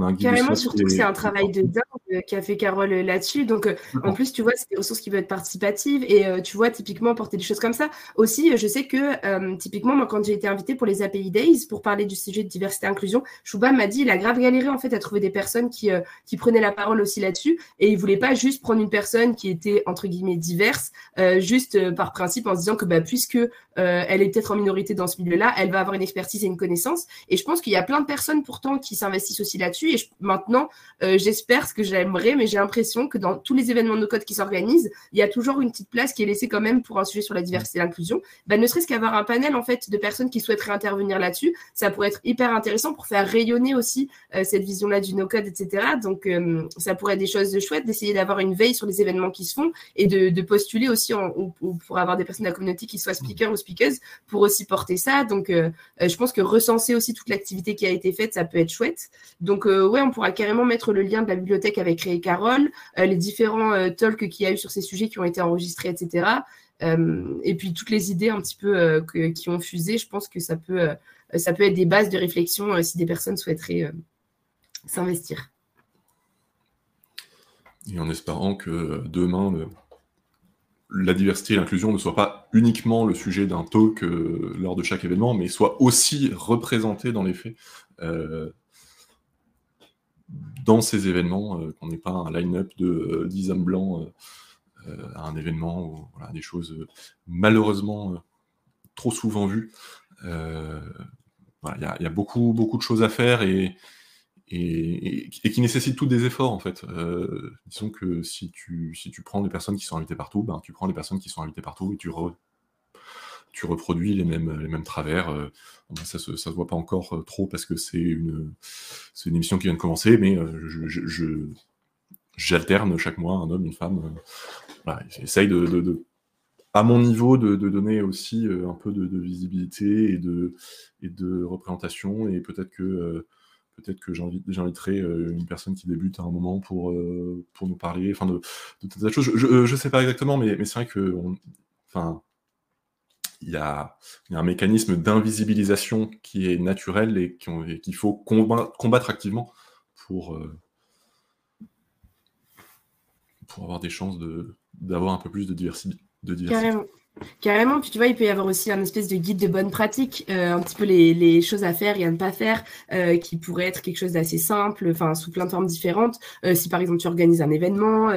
A Carrément, surtout que c'est un travail de dingue euh, qu'a fait Carole euh, là-dessus. Donc, en plus, tu vois, c'est des ressources qui peuvent être participatives et tu vois, typiquement, porter des choses comme ça. Aussi, je sais que, typiquement, moi, quand j'ai été invitée pour les API Days pour parler du sujet de diversité et inclusion, Chouba m'a dit il a grave galéré en fait à trouver des personnes qui, qui prenaient la parole aussi là-dessus et il voulait pas juste prendre une personne qui était entre guillemets diverse, juste par principe en se disant que bah, puisque elle est peut-être en minorité dans ce milieu-là, elle va avoir une expertise et une connaissance. Et je pense qu'il y a plein de personnes pourtant qui s'investissent aussi là-dessus. Et maintenant, euh, j'espère ce que j'aimerais, mais j'ai l'impression que dans tous les événements de code qui s'organisent, il y a toujours une petite place qui est laissée quand même pour un sujet sur la diversité et l'inclusion. Ben, ne serait-ce qu'avoir un panel en fait de personnes qui souhaiteraient intervenir là-dessus, ça pourrait être hyper intéressant pour faire rayonner aussi euh, cette vision-là du no-code, etc. Donc, euh, ça pourrait être des choses de chouettes d'essayer d'avoir une veille sur les événements qui se font et de, postuler aussi en, pour avoir des personnes de la communauté qui soient speakers ou speakers pour aussi porter ça. Donc, je pense que recenser aussi toute l'activité qui a été faite, ça peut être chouette. Donc, euh, ouais, on pourra carrément mettre le lien de la bibliothèque avec Ray Carole, euh, les différents euh, talks qu'il y a eu sur ces sujets qui ont été enregistrés, etc. et puis toutes les idées un petit peu qui ont fusé, je pense que ça peut, être des bases de réflexion si des personnes souhaiteraient s'investir. Et en espérant que demain, la diversité et l'inclusion ne soient pas uniquement le sujet d'un talk lors de chaque événement, mais soient aussi représentés dans les faits dans ces événements, euh, qu'on n'ait pas un line-up de 10 hommes blancs à un événement ou voilà, des choses malheureusement trop souvent vues. Il y, a beaucoup, beaucoup de choses à faire et, et, qui nécessitent tous des efforts en fait. Euh, disons que si tu, si tu prends des personnes qui sont invitées partout, ben, tu prends des personnes qui sont invitées partout et tu, tu reproduis les mêmes, les mêmes travers. Euh, ça ne se, voit pas encore euh, trop parce que c'est une, une émission qui vient de commencer, mais je, j'alterne chaque mois un homme, une femme. j'essaye de, à mon niveau, de, donner aussi un peu de, visibilité et de, et de représentation, et peut-être que peut-être que j'inviterai euh, une personne qui débute à un moment pour, euh, pour nous parler, enfin de, de, choses. Je ne sais pas exactement, mais, mais c'est vrai que, enfin, il y a, un mécanisme d'invisibilisation qui est naturel et qu'il faut combattre, activement pour, euh, pour avoir des chances d'avoir un peu plus de diversité. De diversité. Puis tu vois, il peut y avoir aussi un espèce de guide de bonne pratique, euh, un petit peu les, choses à faire et à ne pas faire, euh, qui pourrait être quelque chose d'assez simple, enfin sous plein de formes différentes. Euh, si par exemple tu organises un événement,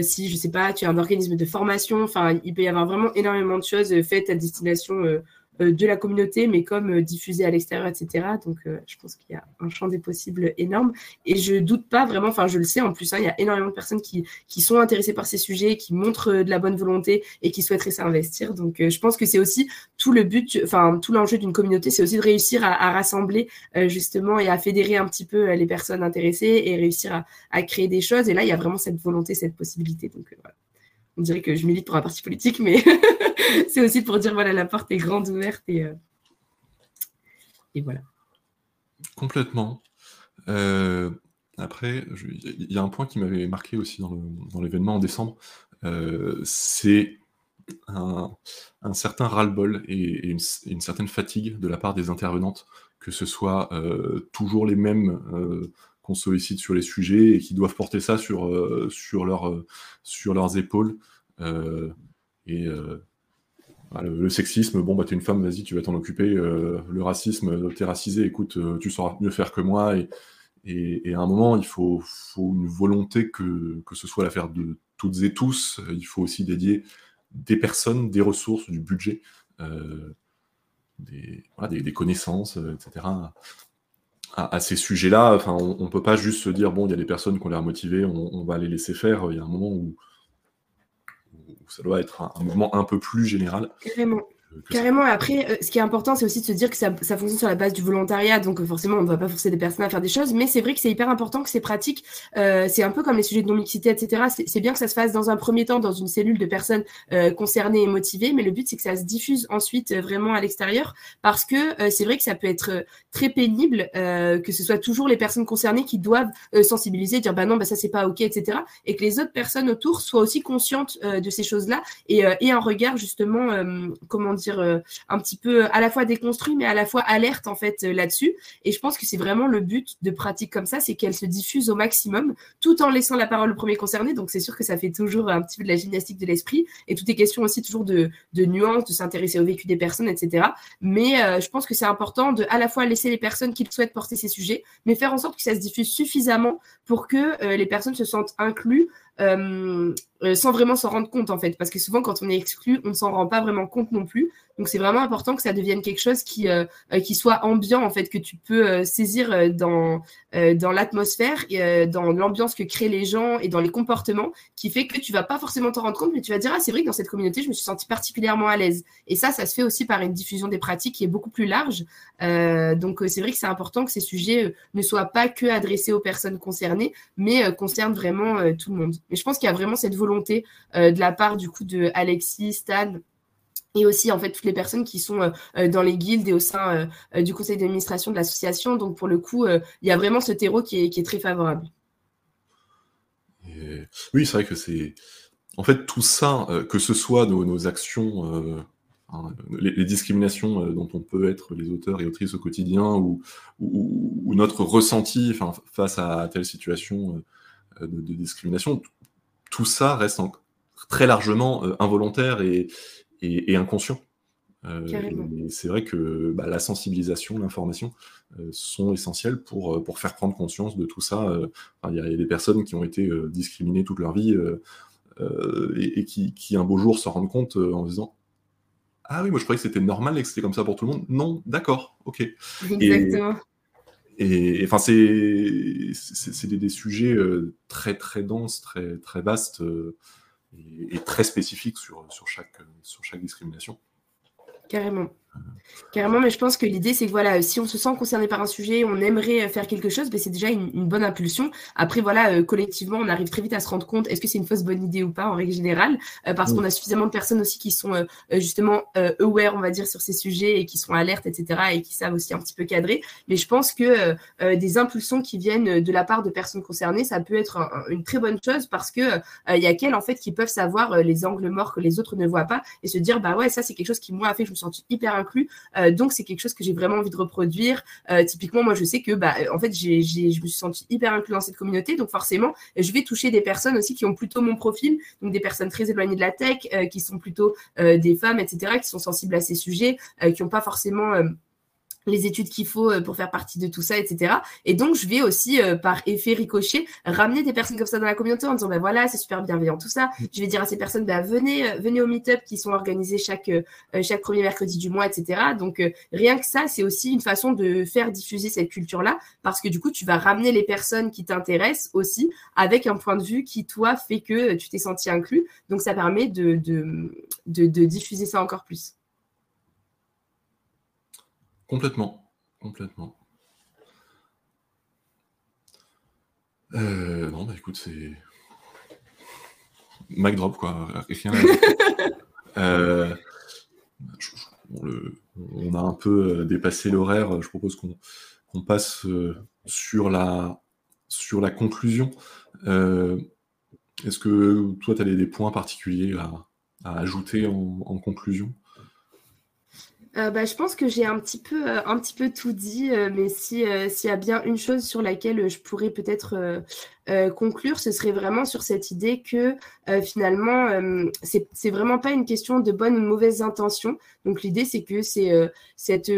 si je sais pas, tu as un organisme de formation, enfin il peut y avoir vraiment énormément de choses faites à destination euh, de la communauté, mais comme euh, diffusé à l'extérieur, etc. Donc, euh, je pense qu'il y a un champ des possibles énorme. Et je doute pas vraiment, enfin, je le sais en plus, hein, il y a énormément de personnes qui, qui sont intéressées par ces sujets, qui montrent de la bonne volonté et qui souhaiteraient s'investir. Donc, je pense que c'est aussi tout le but, enfin, tout l'enjeu d'une communauté, c'est aussi de réussir à, rassembler justement et à fédérer un petit peu les personnes intéressées et réussir à, à, créer des choses. Et là, il y a vraiment cette volonté, cette possibilité. Donc, voilà. On dirait que je milite pour un parti politique, mais [laughs] c'est aussi pour dire voilà, la porte est grande ouverte et, euh, et voilà. Complètement. Euh, après, il y a un point qui m'avait marqué aussi dans l'événement en décembre, euh, c'est un, certain ras-le-bol et, une, certaine fatigue de la part des intervenantes, que ce soit toujours les mêmes qu'on sollicite sur les sujets et qui doivent porter ça sur, leur, sur leurs épaules. et le, sexisme, bon, bah, t'es une femme, vas-y, tu vas t'en occuper. Euh, le racisme, t'es racisé, écoute, euh, tu sauras mieux faire que moi. Et, et, à un moment, il faut, une volonté que, ce soit l'affaire de toutes et tous. Il faut aussi dédier des personnes, des ressources, du budget, euh, des, des, connaissances, etc. À, ces sujets-là, enfin, on ne peut pas juste se dire, bon, il y a des personnes qui ont l'air motivées, on, on va les laisser faire. Il y a un moment où ça doit être un, mouvement un peu plus général. Carrément, après, euh, ce qui est important, c'est aussi de se dire que ça, fonctionne sur la base du volontariat, donc euh, forcément, on ne va pas forcer des personnes à faire des choses, mais c'est vrai que c'est hyper important que ces pratiques, euh, c'est un peu comme les sujets de non-mixité, etc. C'est bien que ça se fasse dans un premier temps dans une cellule de personnes concernées et motivées, mais le but, c'est que ça se diffuse ensuite vraiment à l'extérieur, parce que c'est vrai que ça peut être très pénible, que ce soit toujours les personnes concernées qui doivent sensibiliser, dire bah non, bah ça c'est pas ok, etc. Et que les autres personnes autour soient aussi conscientes de ces choses-là et, et un regard justement, comment dire, euh, un petit peu à la fois déconstruit, mais à la fois alerte en fait euh, là-dessus. Et je pense que c'est vraiment le but de pratiques comme ça, c'est qu'elles se diffusent au maximum, tout en laissant la parole au premier concerné. Donc c'est sûr que ça fait toujours un petit peu de la gymnastique de l'esprit. Et tout est question aussi toujours de, de nuances, de s'intéresser au vécu des personnes, etc. Mais euh, je pense que c'est important de à la fois laisser les personnes qui souhaitent porter ces sujets, mais faire en sorte que ça se diffuse suffisamment pour que les personnes se sentent incluses sans vraiment s'en rendre compte en fait, parce que souvent quand on est exclu, on s'en rend pas vraiment compte non plus. Donc c'est vraiment important que ça devienne quelque chose qui, euh, qui soit ambiant en fait, que tu peux saisir dans, dans l'atmosphère, et dans l'ambiance que créent les gens et dans les comportements, qui fait que tu vas pas forcément t'en rendre compte, mais tu vas dire ah c'est vrai que dans cette communauté je me suis sentie particulièrement à l'aise. Et ça, ça se fait aussi par une diffusion des pratiques qui est beaucoup plus large. donc c'est vrai que c'est important que ces sujets ne soient pas que adressés aux personnes concernées, mais concernent vraiment tout le monde. Mais je pense qu'il y a vraiment cette volonté euh, de la part du coup de Alexis, Stan et aussi en fait toutes les personnes qui sont euh, euh, dans les guildes et au sein du conseil d'administration de l'association. Donc pour le coup, il y a vraiment ce terreau qui est, très favorable. oui, c'est vrai que c'est en fait tout ça, que ce soit nos, actions. Hein, les, discriminations dont on peut être les auteurs et autrices au quotidien ou, notre ressenti face à telle situation de, discrimination, tout ça reste très largement euh, involontaire et, inconscient. Euh, c'est vrai que bah, la sensibilisation, l'information euh, sont essentielles pour, pour faire prendre conscience de tout ça. Il y, a des personnes qui ont été discriminées toute leur vie et, qui, qui, un beau jour se rendent compte en disant Ah oui, moi je croyais que c'était normal et que c'était comme ça pour tout le monde. Non, d'accord, ok. Exactement. Et enfin, c'est des, sujets euh, très très denses, très très vastes euh, et, très spécifiques sur, sur, chaque, sur chaque discrimination. Carrément. Carrément, mais je pense que l'idée, c'est que voilà, si on se sent concerné par un sujet, on aimerait euh, faire quelque chose, ben c'est déjà une, bonne impulsion. Après, voilà, euh, collectivement, on arrive très vite à se rendre compte est-ce que c'est une fausse bonne idée ou pas en règle générale, euh, parce qu'on a suffisamment de personnes aussi qui sont justement aware, on va dire, sur ces sujets et qui sont alertes, etc., et qui savent aussi un petit peu cadrer. Mais je pense que des impulsions qui viennent de la part de personnes concernées, ça peut être une très bonne chose parce que il y a qu'elles en fait qui peuvent savoir les angles morts que les autres ne voient pas et se dire bah ouais, ça c'est quelque chose qui moi a fait que je me sens hyper euh, donc c'est quelque chose que j'ai vraiment envie de reproduire. Euh, typiquement, moi je sais que bah, en fait, je me suis sentie hyper inclus dans cette communauté, donc forcément, je vais toucher des personnes aussi qui ont plutôt mon profil, donc des personnes très éloignées de la tech, euh, qui sont plutôt des femmes, etc., qui sont sensibles à ces sujets, qui n'ont pas forcément les études qu'il faut euh, pour faire partie de tout ça, etc. Et donc, je vais aussi, euh, par effet ricochet, ramener des personnes comme ça dans la communauté en disant, ben voilà, c'est super bienveillant tout ça. Je vais dire à ces personnes, ben venez, euh, venez au meet-up qui sont organisés chaque, chaque premier mercredi du mois, etc. Donc, rien que ça, c'est aussi une façon de faire diffuser cette culture-là, parce que du coup, tu vas ramener les personnes qui t'intéressent aussi avec un point de vue qui, toi, fait que tu t'es senti inclus. Donc, ça permet de, de, de diffuser ça encore plus. Complètement, complètement. Euh, non, bah écoute, c'est. Mic drop, quoi. [laughs] euh, on a un peu euh, dépassé l'horaire. Je propose qu'on passe sur, la, sur la conclusion. Est-ce que toi, tu as des, points particuliers à, ajouter en conclusion? Euh, bah, je pense que j'ai un petit peu, euh, un petit peu tout dit, euh, mais si, s'il y a bien une chose sur laquelle je pourrais peut-être euh, conclure, ce serait vraiment sur cette idée que euh, finalement, euh, c'est vraiment pas une question de bonne ou mauvaise intention. Donc l'idée, c'est que c'est cette,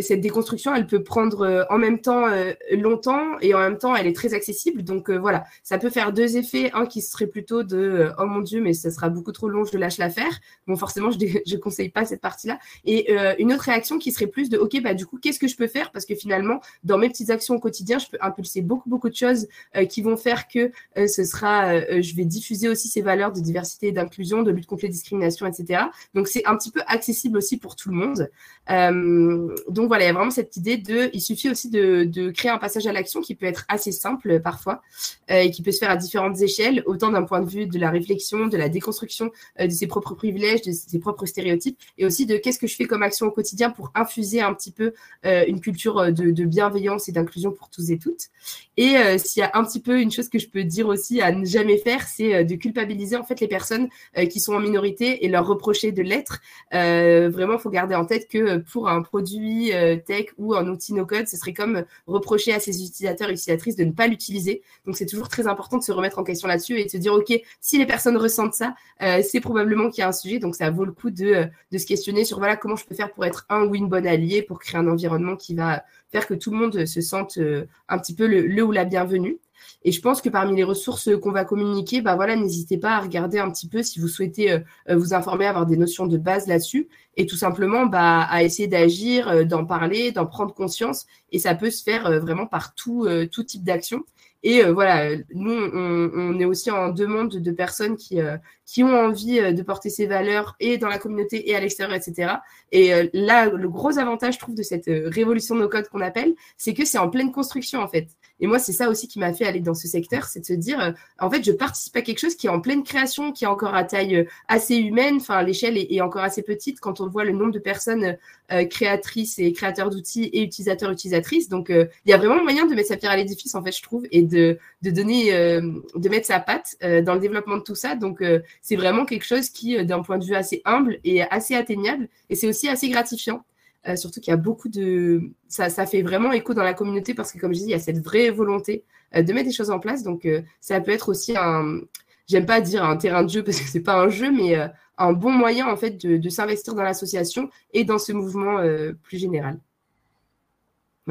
cette déconstruction, elle peut prendre en même temps longtemps et en même temps, elle est très accessible. Donc voilà, ça peut faire deux effets. Un qui serait plutôt de oh mon Dieu, mais ça sera beaucoup trop long, je lâche l'affaire. Bon, forcément, je ne [laughs] conseille pas cette partie-là. Et une autre réaction qui serait plus de ok, bah du coup, qu'est-ce que je peux faire? Parce que finalement, dans mes petites actions au quotidien, je peux impulser beaucoup, beaucoup de choses qui qui vont faire que ce sera, je vais diffuser aussi ces valeurs de diversité et d'inclusion, de lutte contre les discriminations, etc. Donc c'est un petit peu accessible aussi pour tout le monde. donc voilà, il y a vraiment cette idée de, il suffit aussi de, créer un passage à l'action qui peut être assez simple parfois et qui peut se faire à différentes échelles, autant d'un point de vue de la réflexion, de la déconstruction de ses propres privilèges, de ses propres stéréotypes, et aussi de qu'est-ce que je fais comme action au quotidien pour infuser un petit peu une culture de, bienveillance et d'inclusion pour tous et toutes. Et euh, s'il y a un petit peu une chose que je peux dire aussi à ne jamais faire, c'est euh, de culpabiliser en fait les personnes euh, qui sont en minorité et leur reprocher de l'être. vraiment, il faut garder en tête que pour un produit tech ou un outil no-code, ce serait comme reprocher à ses utilisateurs et utilisatrices de ne pas l'utiliser. Donc c'est toujours très important de se remettre en question là-dessus et de se dire, OK, si les personnes ressentent ça, c'est probablement qu'il y a un sujet. Donc ça vaut le coup de, de se questionner sur voilà comment je peux faire pour être un ou une bonne alliée, pour créer un environnement qui va faire que tout le monde se sente euh, un petit peu le, ou la bienvenue. Et je pense que parmi les ressources qu'on va communiquer, bah voilà, n'hésitez pas à regarder un petit peu si vous souhaitez euh, euh, vous informer, avoir des notions de base là-dessus, et tout simplement bah, à essayer d'agir, d'en parler, d'en prendre conscience. Et ça peut se faire vraiment par tout, tout type d'action. Et voilà, nous, on, on, est aussi en demande de personnes qui, qui ont envie de porter ces valeurs et dans la communauté et à l'extérieur, etc. Et là, le gros avantage, je trouve, de cette révolution de nos codes qu'on appelle, c'est que c'est en pleine construction, en fait. Et moi, c'est ça aussi qui m'a fait aller dans ce secteur, c'est de se dire, euh, en fait, je participe à quelque chose qui est en pleine création, qui est encore à taille euh, assez humaine. Enfin, l'échelle est, encore assez petite quand on voit le nombre de personnes euh, créatrices et créateurs d'outils et utilisateurs, utilisatrices. Donc, il y a vraiment moyen de mettre sa pierre à l'édifice, en fait, je trouve, et de, donner, de mettre sa patte dans le développement de tout ça. Donc, c'est vraiment quelque chose qui, d'un point de vue assez humble, est assez atteignable et c'est aussi assez gratifiant. Euh, surtout qu'il y a beaucoup de. Ça, ça, fait vraiment écho dans la communauté parce que, comme je dis, il y a cette vraie volonté euh, de mettre des choses en place. Donc, euh, ça peut être aussi un. J'aime pas dire un terrain de jeu [laughs] parce que c'est pas un jeu, mais un bon moyen en fait de, de s'investir dans l'association et dans ce mouvement plus général.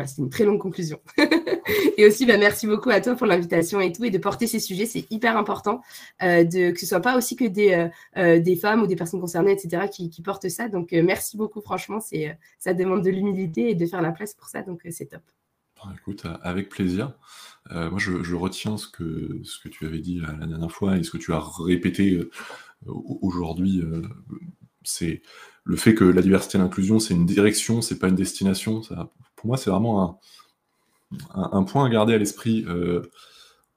C'est une très longue conclusion. [laughs] et aussi, bah, merci beaucoup à toi pour l'invitation et tout, et de porter ces sujets, c'est hyper important, euh, de, que ce soit pas aussi que des, euh, euh, femmes ou des personnes concernées, etc., qui, portent ça. Donc, merci beaucoup, franchement, ça demande de l'humilité et de faire la place pour ça, donc c'est top. Écoute, avec plaisir. moi, je, retiens ce que, tu avais dit la, dernière fois et ce que tu as répété aujourd'hui. c'est le fait que la diversité et l'inclusion, c'est une direction, c'est pas une destination. Ça, moi, c'est vraiment un, point à garder à l'esprit euh,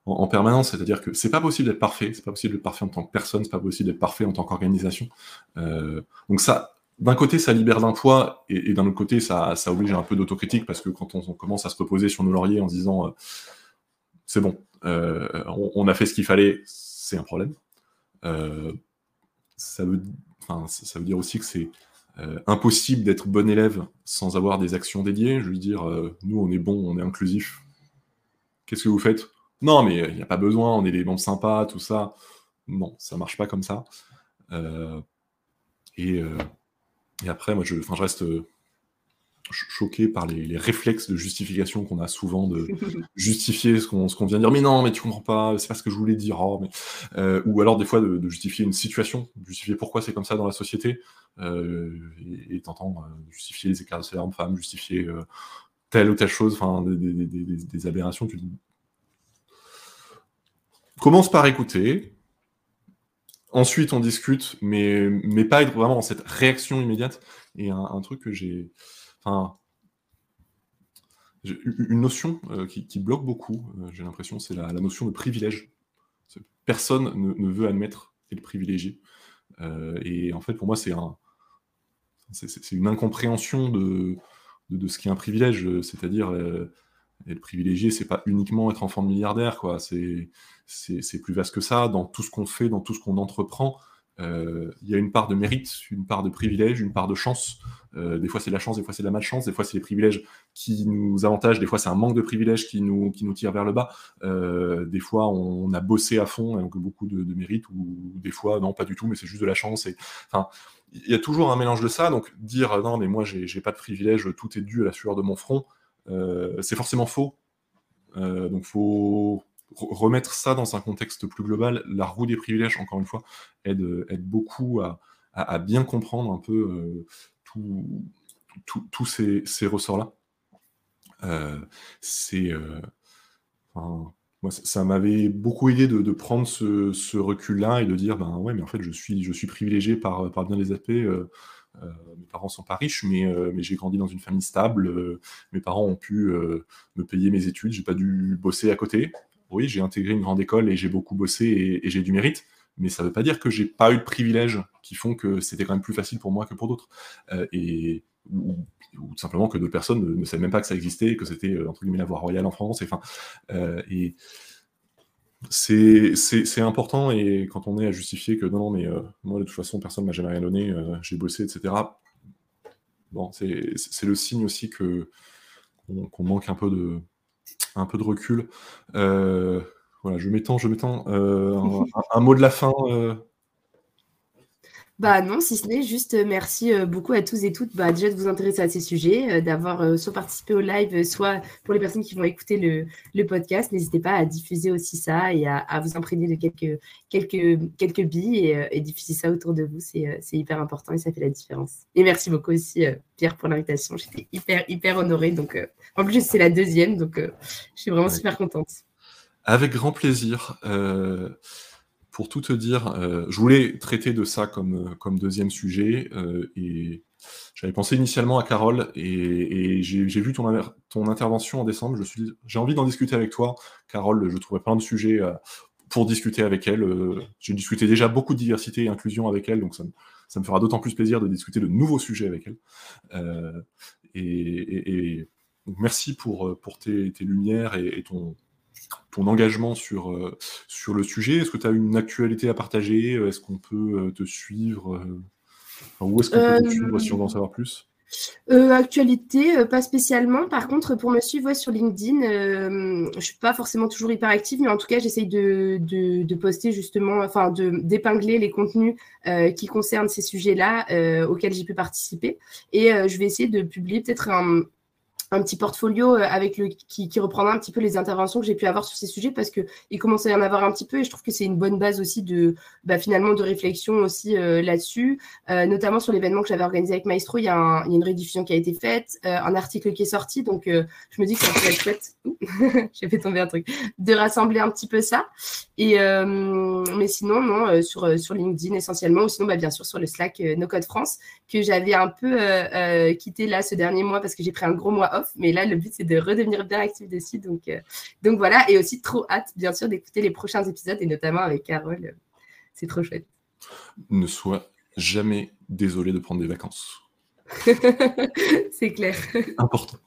en, permanence. C'est-à-dire que c'est pas possible d'être parfait, c'est pas possible d'être parfait en tant que personne, c'est pas possible d'être parfait en tant qu'organisation. Euh, donc ça, d'un côté, ça libère d'un poids, et, d'un autre côté, ça, oblige un peu d'autocritique, parce que quand on, commence à se reposer sur nos lauriers en disant euh, c'est bon, on, a fait ce qu'il fallait, c'est un problème. ça, veut, ça veut dire aussi que c'est euh, impossible d'être bon élève sans avoir des actions dédiées. Je veux dire, euh, nous, on est bon, on est inclusif. Qu'est-ce que vous faites? Non, mais il n'y a pas besoin, on est des membres sympas, tout ça. Non, ça marche pas comme ça. Euh, et, après, moi, je, je reste choqué par les, réflexes de justification qu'on a souvent de [laughs] justifier ce qu'on vient de dire. Mais non, mais tu comprends pas, c'est pas ce que je voulais dire. Oh, euh, ou alors des fois de, justifier une situation, justifier pourquoi c'est comme ça dans la société, euh, et t'entends euh, justifier les écarts de salaire homme-femme, justifier telle ou telle chose, enfin des, aberrations. Tu commence par écouter. Ensuite, on discute, mais, mais pas être vraiment dans cette réaction immédiate. Et un truc que j'ai Enfin, une notion euh, qui, bloque beaucoup, euh, j'ai l'impression, c'est la, notion de privilège. Personne ne, veut admettre le privilégié. Euh, et en fait, pour moi, c'est un, une incompréhension de, ce qui est un privilège. C'est-à-dire, être privilégié, c'est pas uniquement être enfant de milliardaire, quoi. C'est plus vaste que ça. Dans tout ce qu'on fait, dans tout ce qu'on entreprend, il y a une part de mérite, une part de privilège, une part de chance. Euh, des fois c'est la chance, des fois c'est la malchance, des fois c'est les privilèges qui nous avantagent, des fois c'est un manque de privilèges qui nous, qui nous tire vers le bas. Euh, des fois on, a bossé à fond, donc beaucoup de, mérite, ou, des fois non pas du tout, mais c'est juste de la chance. Et, enfin, il y a toujours un mélange de ça, donc dire non mais moi j'ai pas de privilèges, tout est dû à la sueur de mon front, c'est forcément faux. donc faut remettre ça dans un contexte plus global, la roue des privilèges, encore une fois, aide, aide beaucoup à, à, bien comprendre un peu euh, tous ces, ces ressorts-là. Euh. Euh, ça, m'avait beaucoup aidé de, prendre ce, recul-là et de dire, ben ouais, mais en fait, je suis, je suis privilégié par, par bien les AP. Euh, mes parents sont pas riches, mais, mais j'ai grandi dans une famille stable. mes parents ont pu me payer mes études. J'ai pas dû bosser à côté. Oui, j'ai intégré une grande école et j'ai beaucoup bossé et, j'ai du mérite. Mais ça veut pas dire que j'ai pas eu de privilèges qui font que c'était quand même plus facile pour moi que pour d'autres. et ou, simplement que d'autres personnes ne, ne, savaient même pas que ça existait, que c'était euh, entre guillemets la voie royale en France. Euh, c'est important et quand on est à justifier que non, non, mais euh, moi de toute façon personne m'a jamais rien donné, j'ai bossé, etc. Bon, c'est le signe aussi qu'on manque un peu de un peu de recul. voilà, je m'étends, je m'étends. Un, un, mot de la fin, bah non, si ce n'est juste euh, merci euh, beaucoup à tous et toutes bah, déjà de vous intéresser à ces sujets, euh, d'avoir soit participé au live, soit pour les personnes qui vont écouter le, podcast, n'hésitez pas à diffuser aussi ça et à, vous imprégner de quelques, quelques, quelques billes et, diffuser ça autour de vous. C'est hyper important et ça fait la différence. Et merci beaucoup aussi Pierre pour l'invitation. J'étais hyper, hyper honorée. Donc, en plus, c'est la deuxième, donc je suis vraiment super contente. Avec grand plaisir pour tout te dire, euh, je voulais traiter de ça comme, comme deuxième sujet euh, et j'avais pensé initialement à Carole et, j'ai vu ton, ton intervention en décembre. Je suis, j'ai envie d'en discuter avec toi, Carole. Je trouverais plein de sujets euh, pour discuter avec elle. j'ai discuté déjà beaucoup de diversité et inclusion avec elle, donc ça, me fera d'autant plus plaisir de discuter de nouveaux sujets avec elle. et, merci pour, pour tes, lumières et ton, ton engagement sur, euh, sur le sujet? Est-ce que tu as une actualité à partager? Est-ce qu'on peut euh, te suivre euh, Où est-ce qu'on peut te suivre si on veut en savoir plus? Actualité, pas spécialement. Par contre, pour me suivre sur LinkedIn, je je suis pas forcément toujours hyper active, mais en tout cas, j'essaye de, de, poster justement, enfin, de d'épingler les contenus qui concernent ces sujets-là auxquels j'ai pu participer. Et je vais essayer de publier peut-être un, un petit portfolio euh, avec le qui, reprendra un petit peu les interventions que j'ai pu avoir sur ces sujets parce que il commence à y en avoir un petit peu et je trouve que c'est une bonne base aussi de bah, finalement de réflexion aussi euh, là-dessus, euh, notamment sur l'événement que j'avais organisé avec Maestro, il y, a une rediffusion qui a été faite, un article qui est sorti, donc je me dis que ça pourrait être chouette. [laughs] j'ai fait tomber un truc, de rassembler un petit peu ça. Et mais sinon non sur sur LinkedIn essentiellement ou sinon bah, bien sûr sur le Slack No Code France que j'avais un peu quitté là ce dernier mois parce que j'ai pris un gros mois mais là, le but, c'est de redevenir bien actif dessus. Donc, euh, donc voilà, et aussi trop hâte, bien sûr, d'écouter les prochains épisodes, et notamment avec Carole. C'est trop chouette. Ne sois jamais désolé de prendre des vacances. [laughs] c'est clair. [laughs] Important.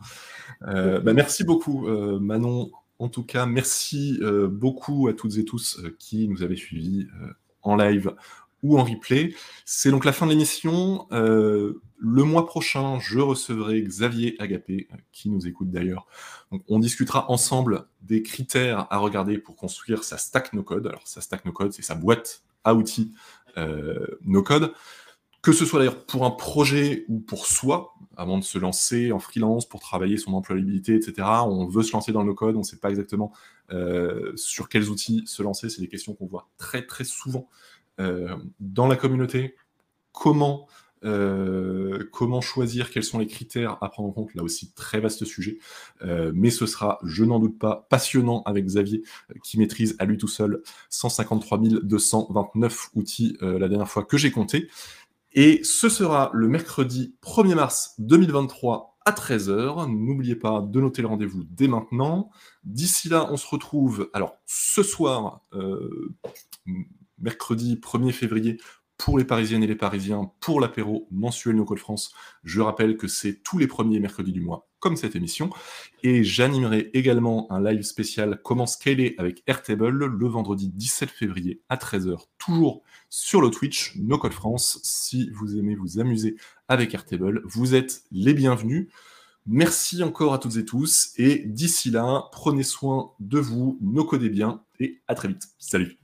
Euh, bah, merci beaucoup, euh, Manon. En tout cas, merci beaucoup à toutes et tous qui nous avaient suivis en live ou en replay. C'est donc la fin de l'émission. Euh, le mois prochain, je recevrai Xavier Agapé, euh, qui nous écoute d'ailleurs. on discutera ensemble des critères à regarder pour construire sa stack no-code. Alors, sa stack no-code, c'est sa boîte à outils euh, no-code. Que ce soit d'ailleurs pour un projet ou pour soi, avant de se lancer en freelance pour travailler son employabilité, etc. On veut se lancer dans le no-code, on ne sait pas exactement sur quels outils se lancer. C'est des questions qu'on voit très très souvent euh, dans la communauté, comment, euh, comment choisir, quels sont les critères à prendre en compte, là aussi très vaste sujet, euh, mais ce sera, je n'en doute pas, passionnant avec Xavier, qui maîtrise à lui tout seul 153 229 outils la dernière fois que j'ai compté. Et ce sera le mercredi 1er mars 2023 à 13h. N'oubliez pas de noter le rendez-vous dès maintenant. D'ici là, on se retrouve, alors ce soir, mercredi 1er février pour les Parisiennes et les Parisiens pour l'apéro mensuel No Code France. Je rappelle que c'est tous les premiers mercredis du mois, comme cette émission. Et j'animerai également un live spécial Comment scaler avec Airtable le vendredi 17 février à 13h, toujours sur le Twitch No Code France. Si vous aimez vous amuser avec Airtable, vous êtes les bienvenus. Merci encore à toutes et tous. Et d'ici là, prenez soin de vous, no codez bien et à très vite. Salut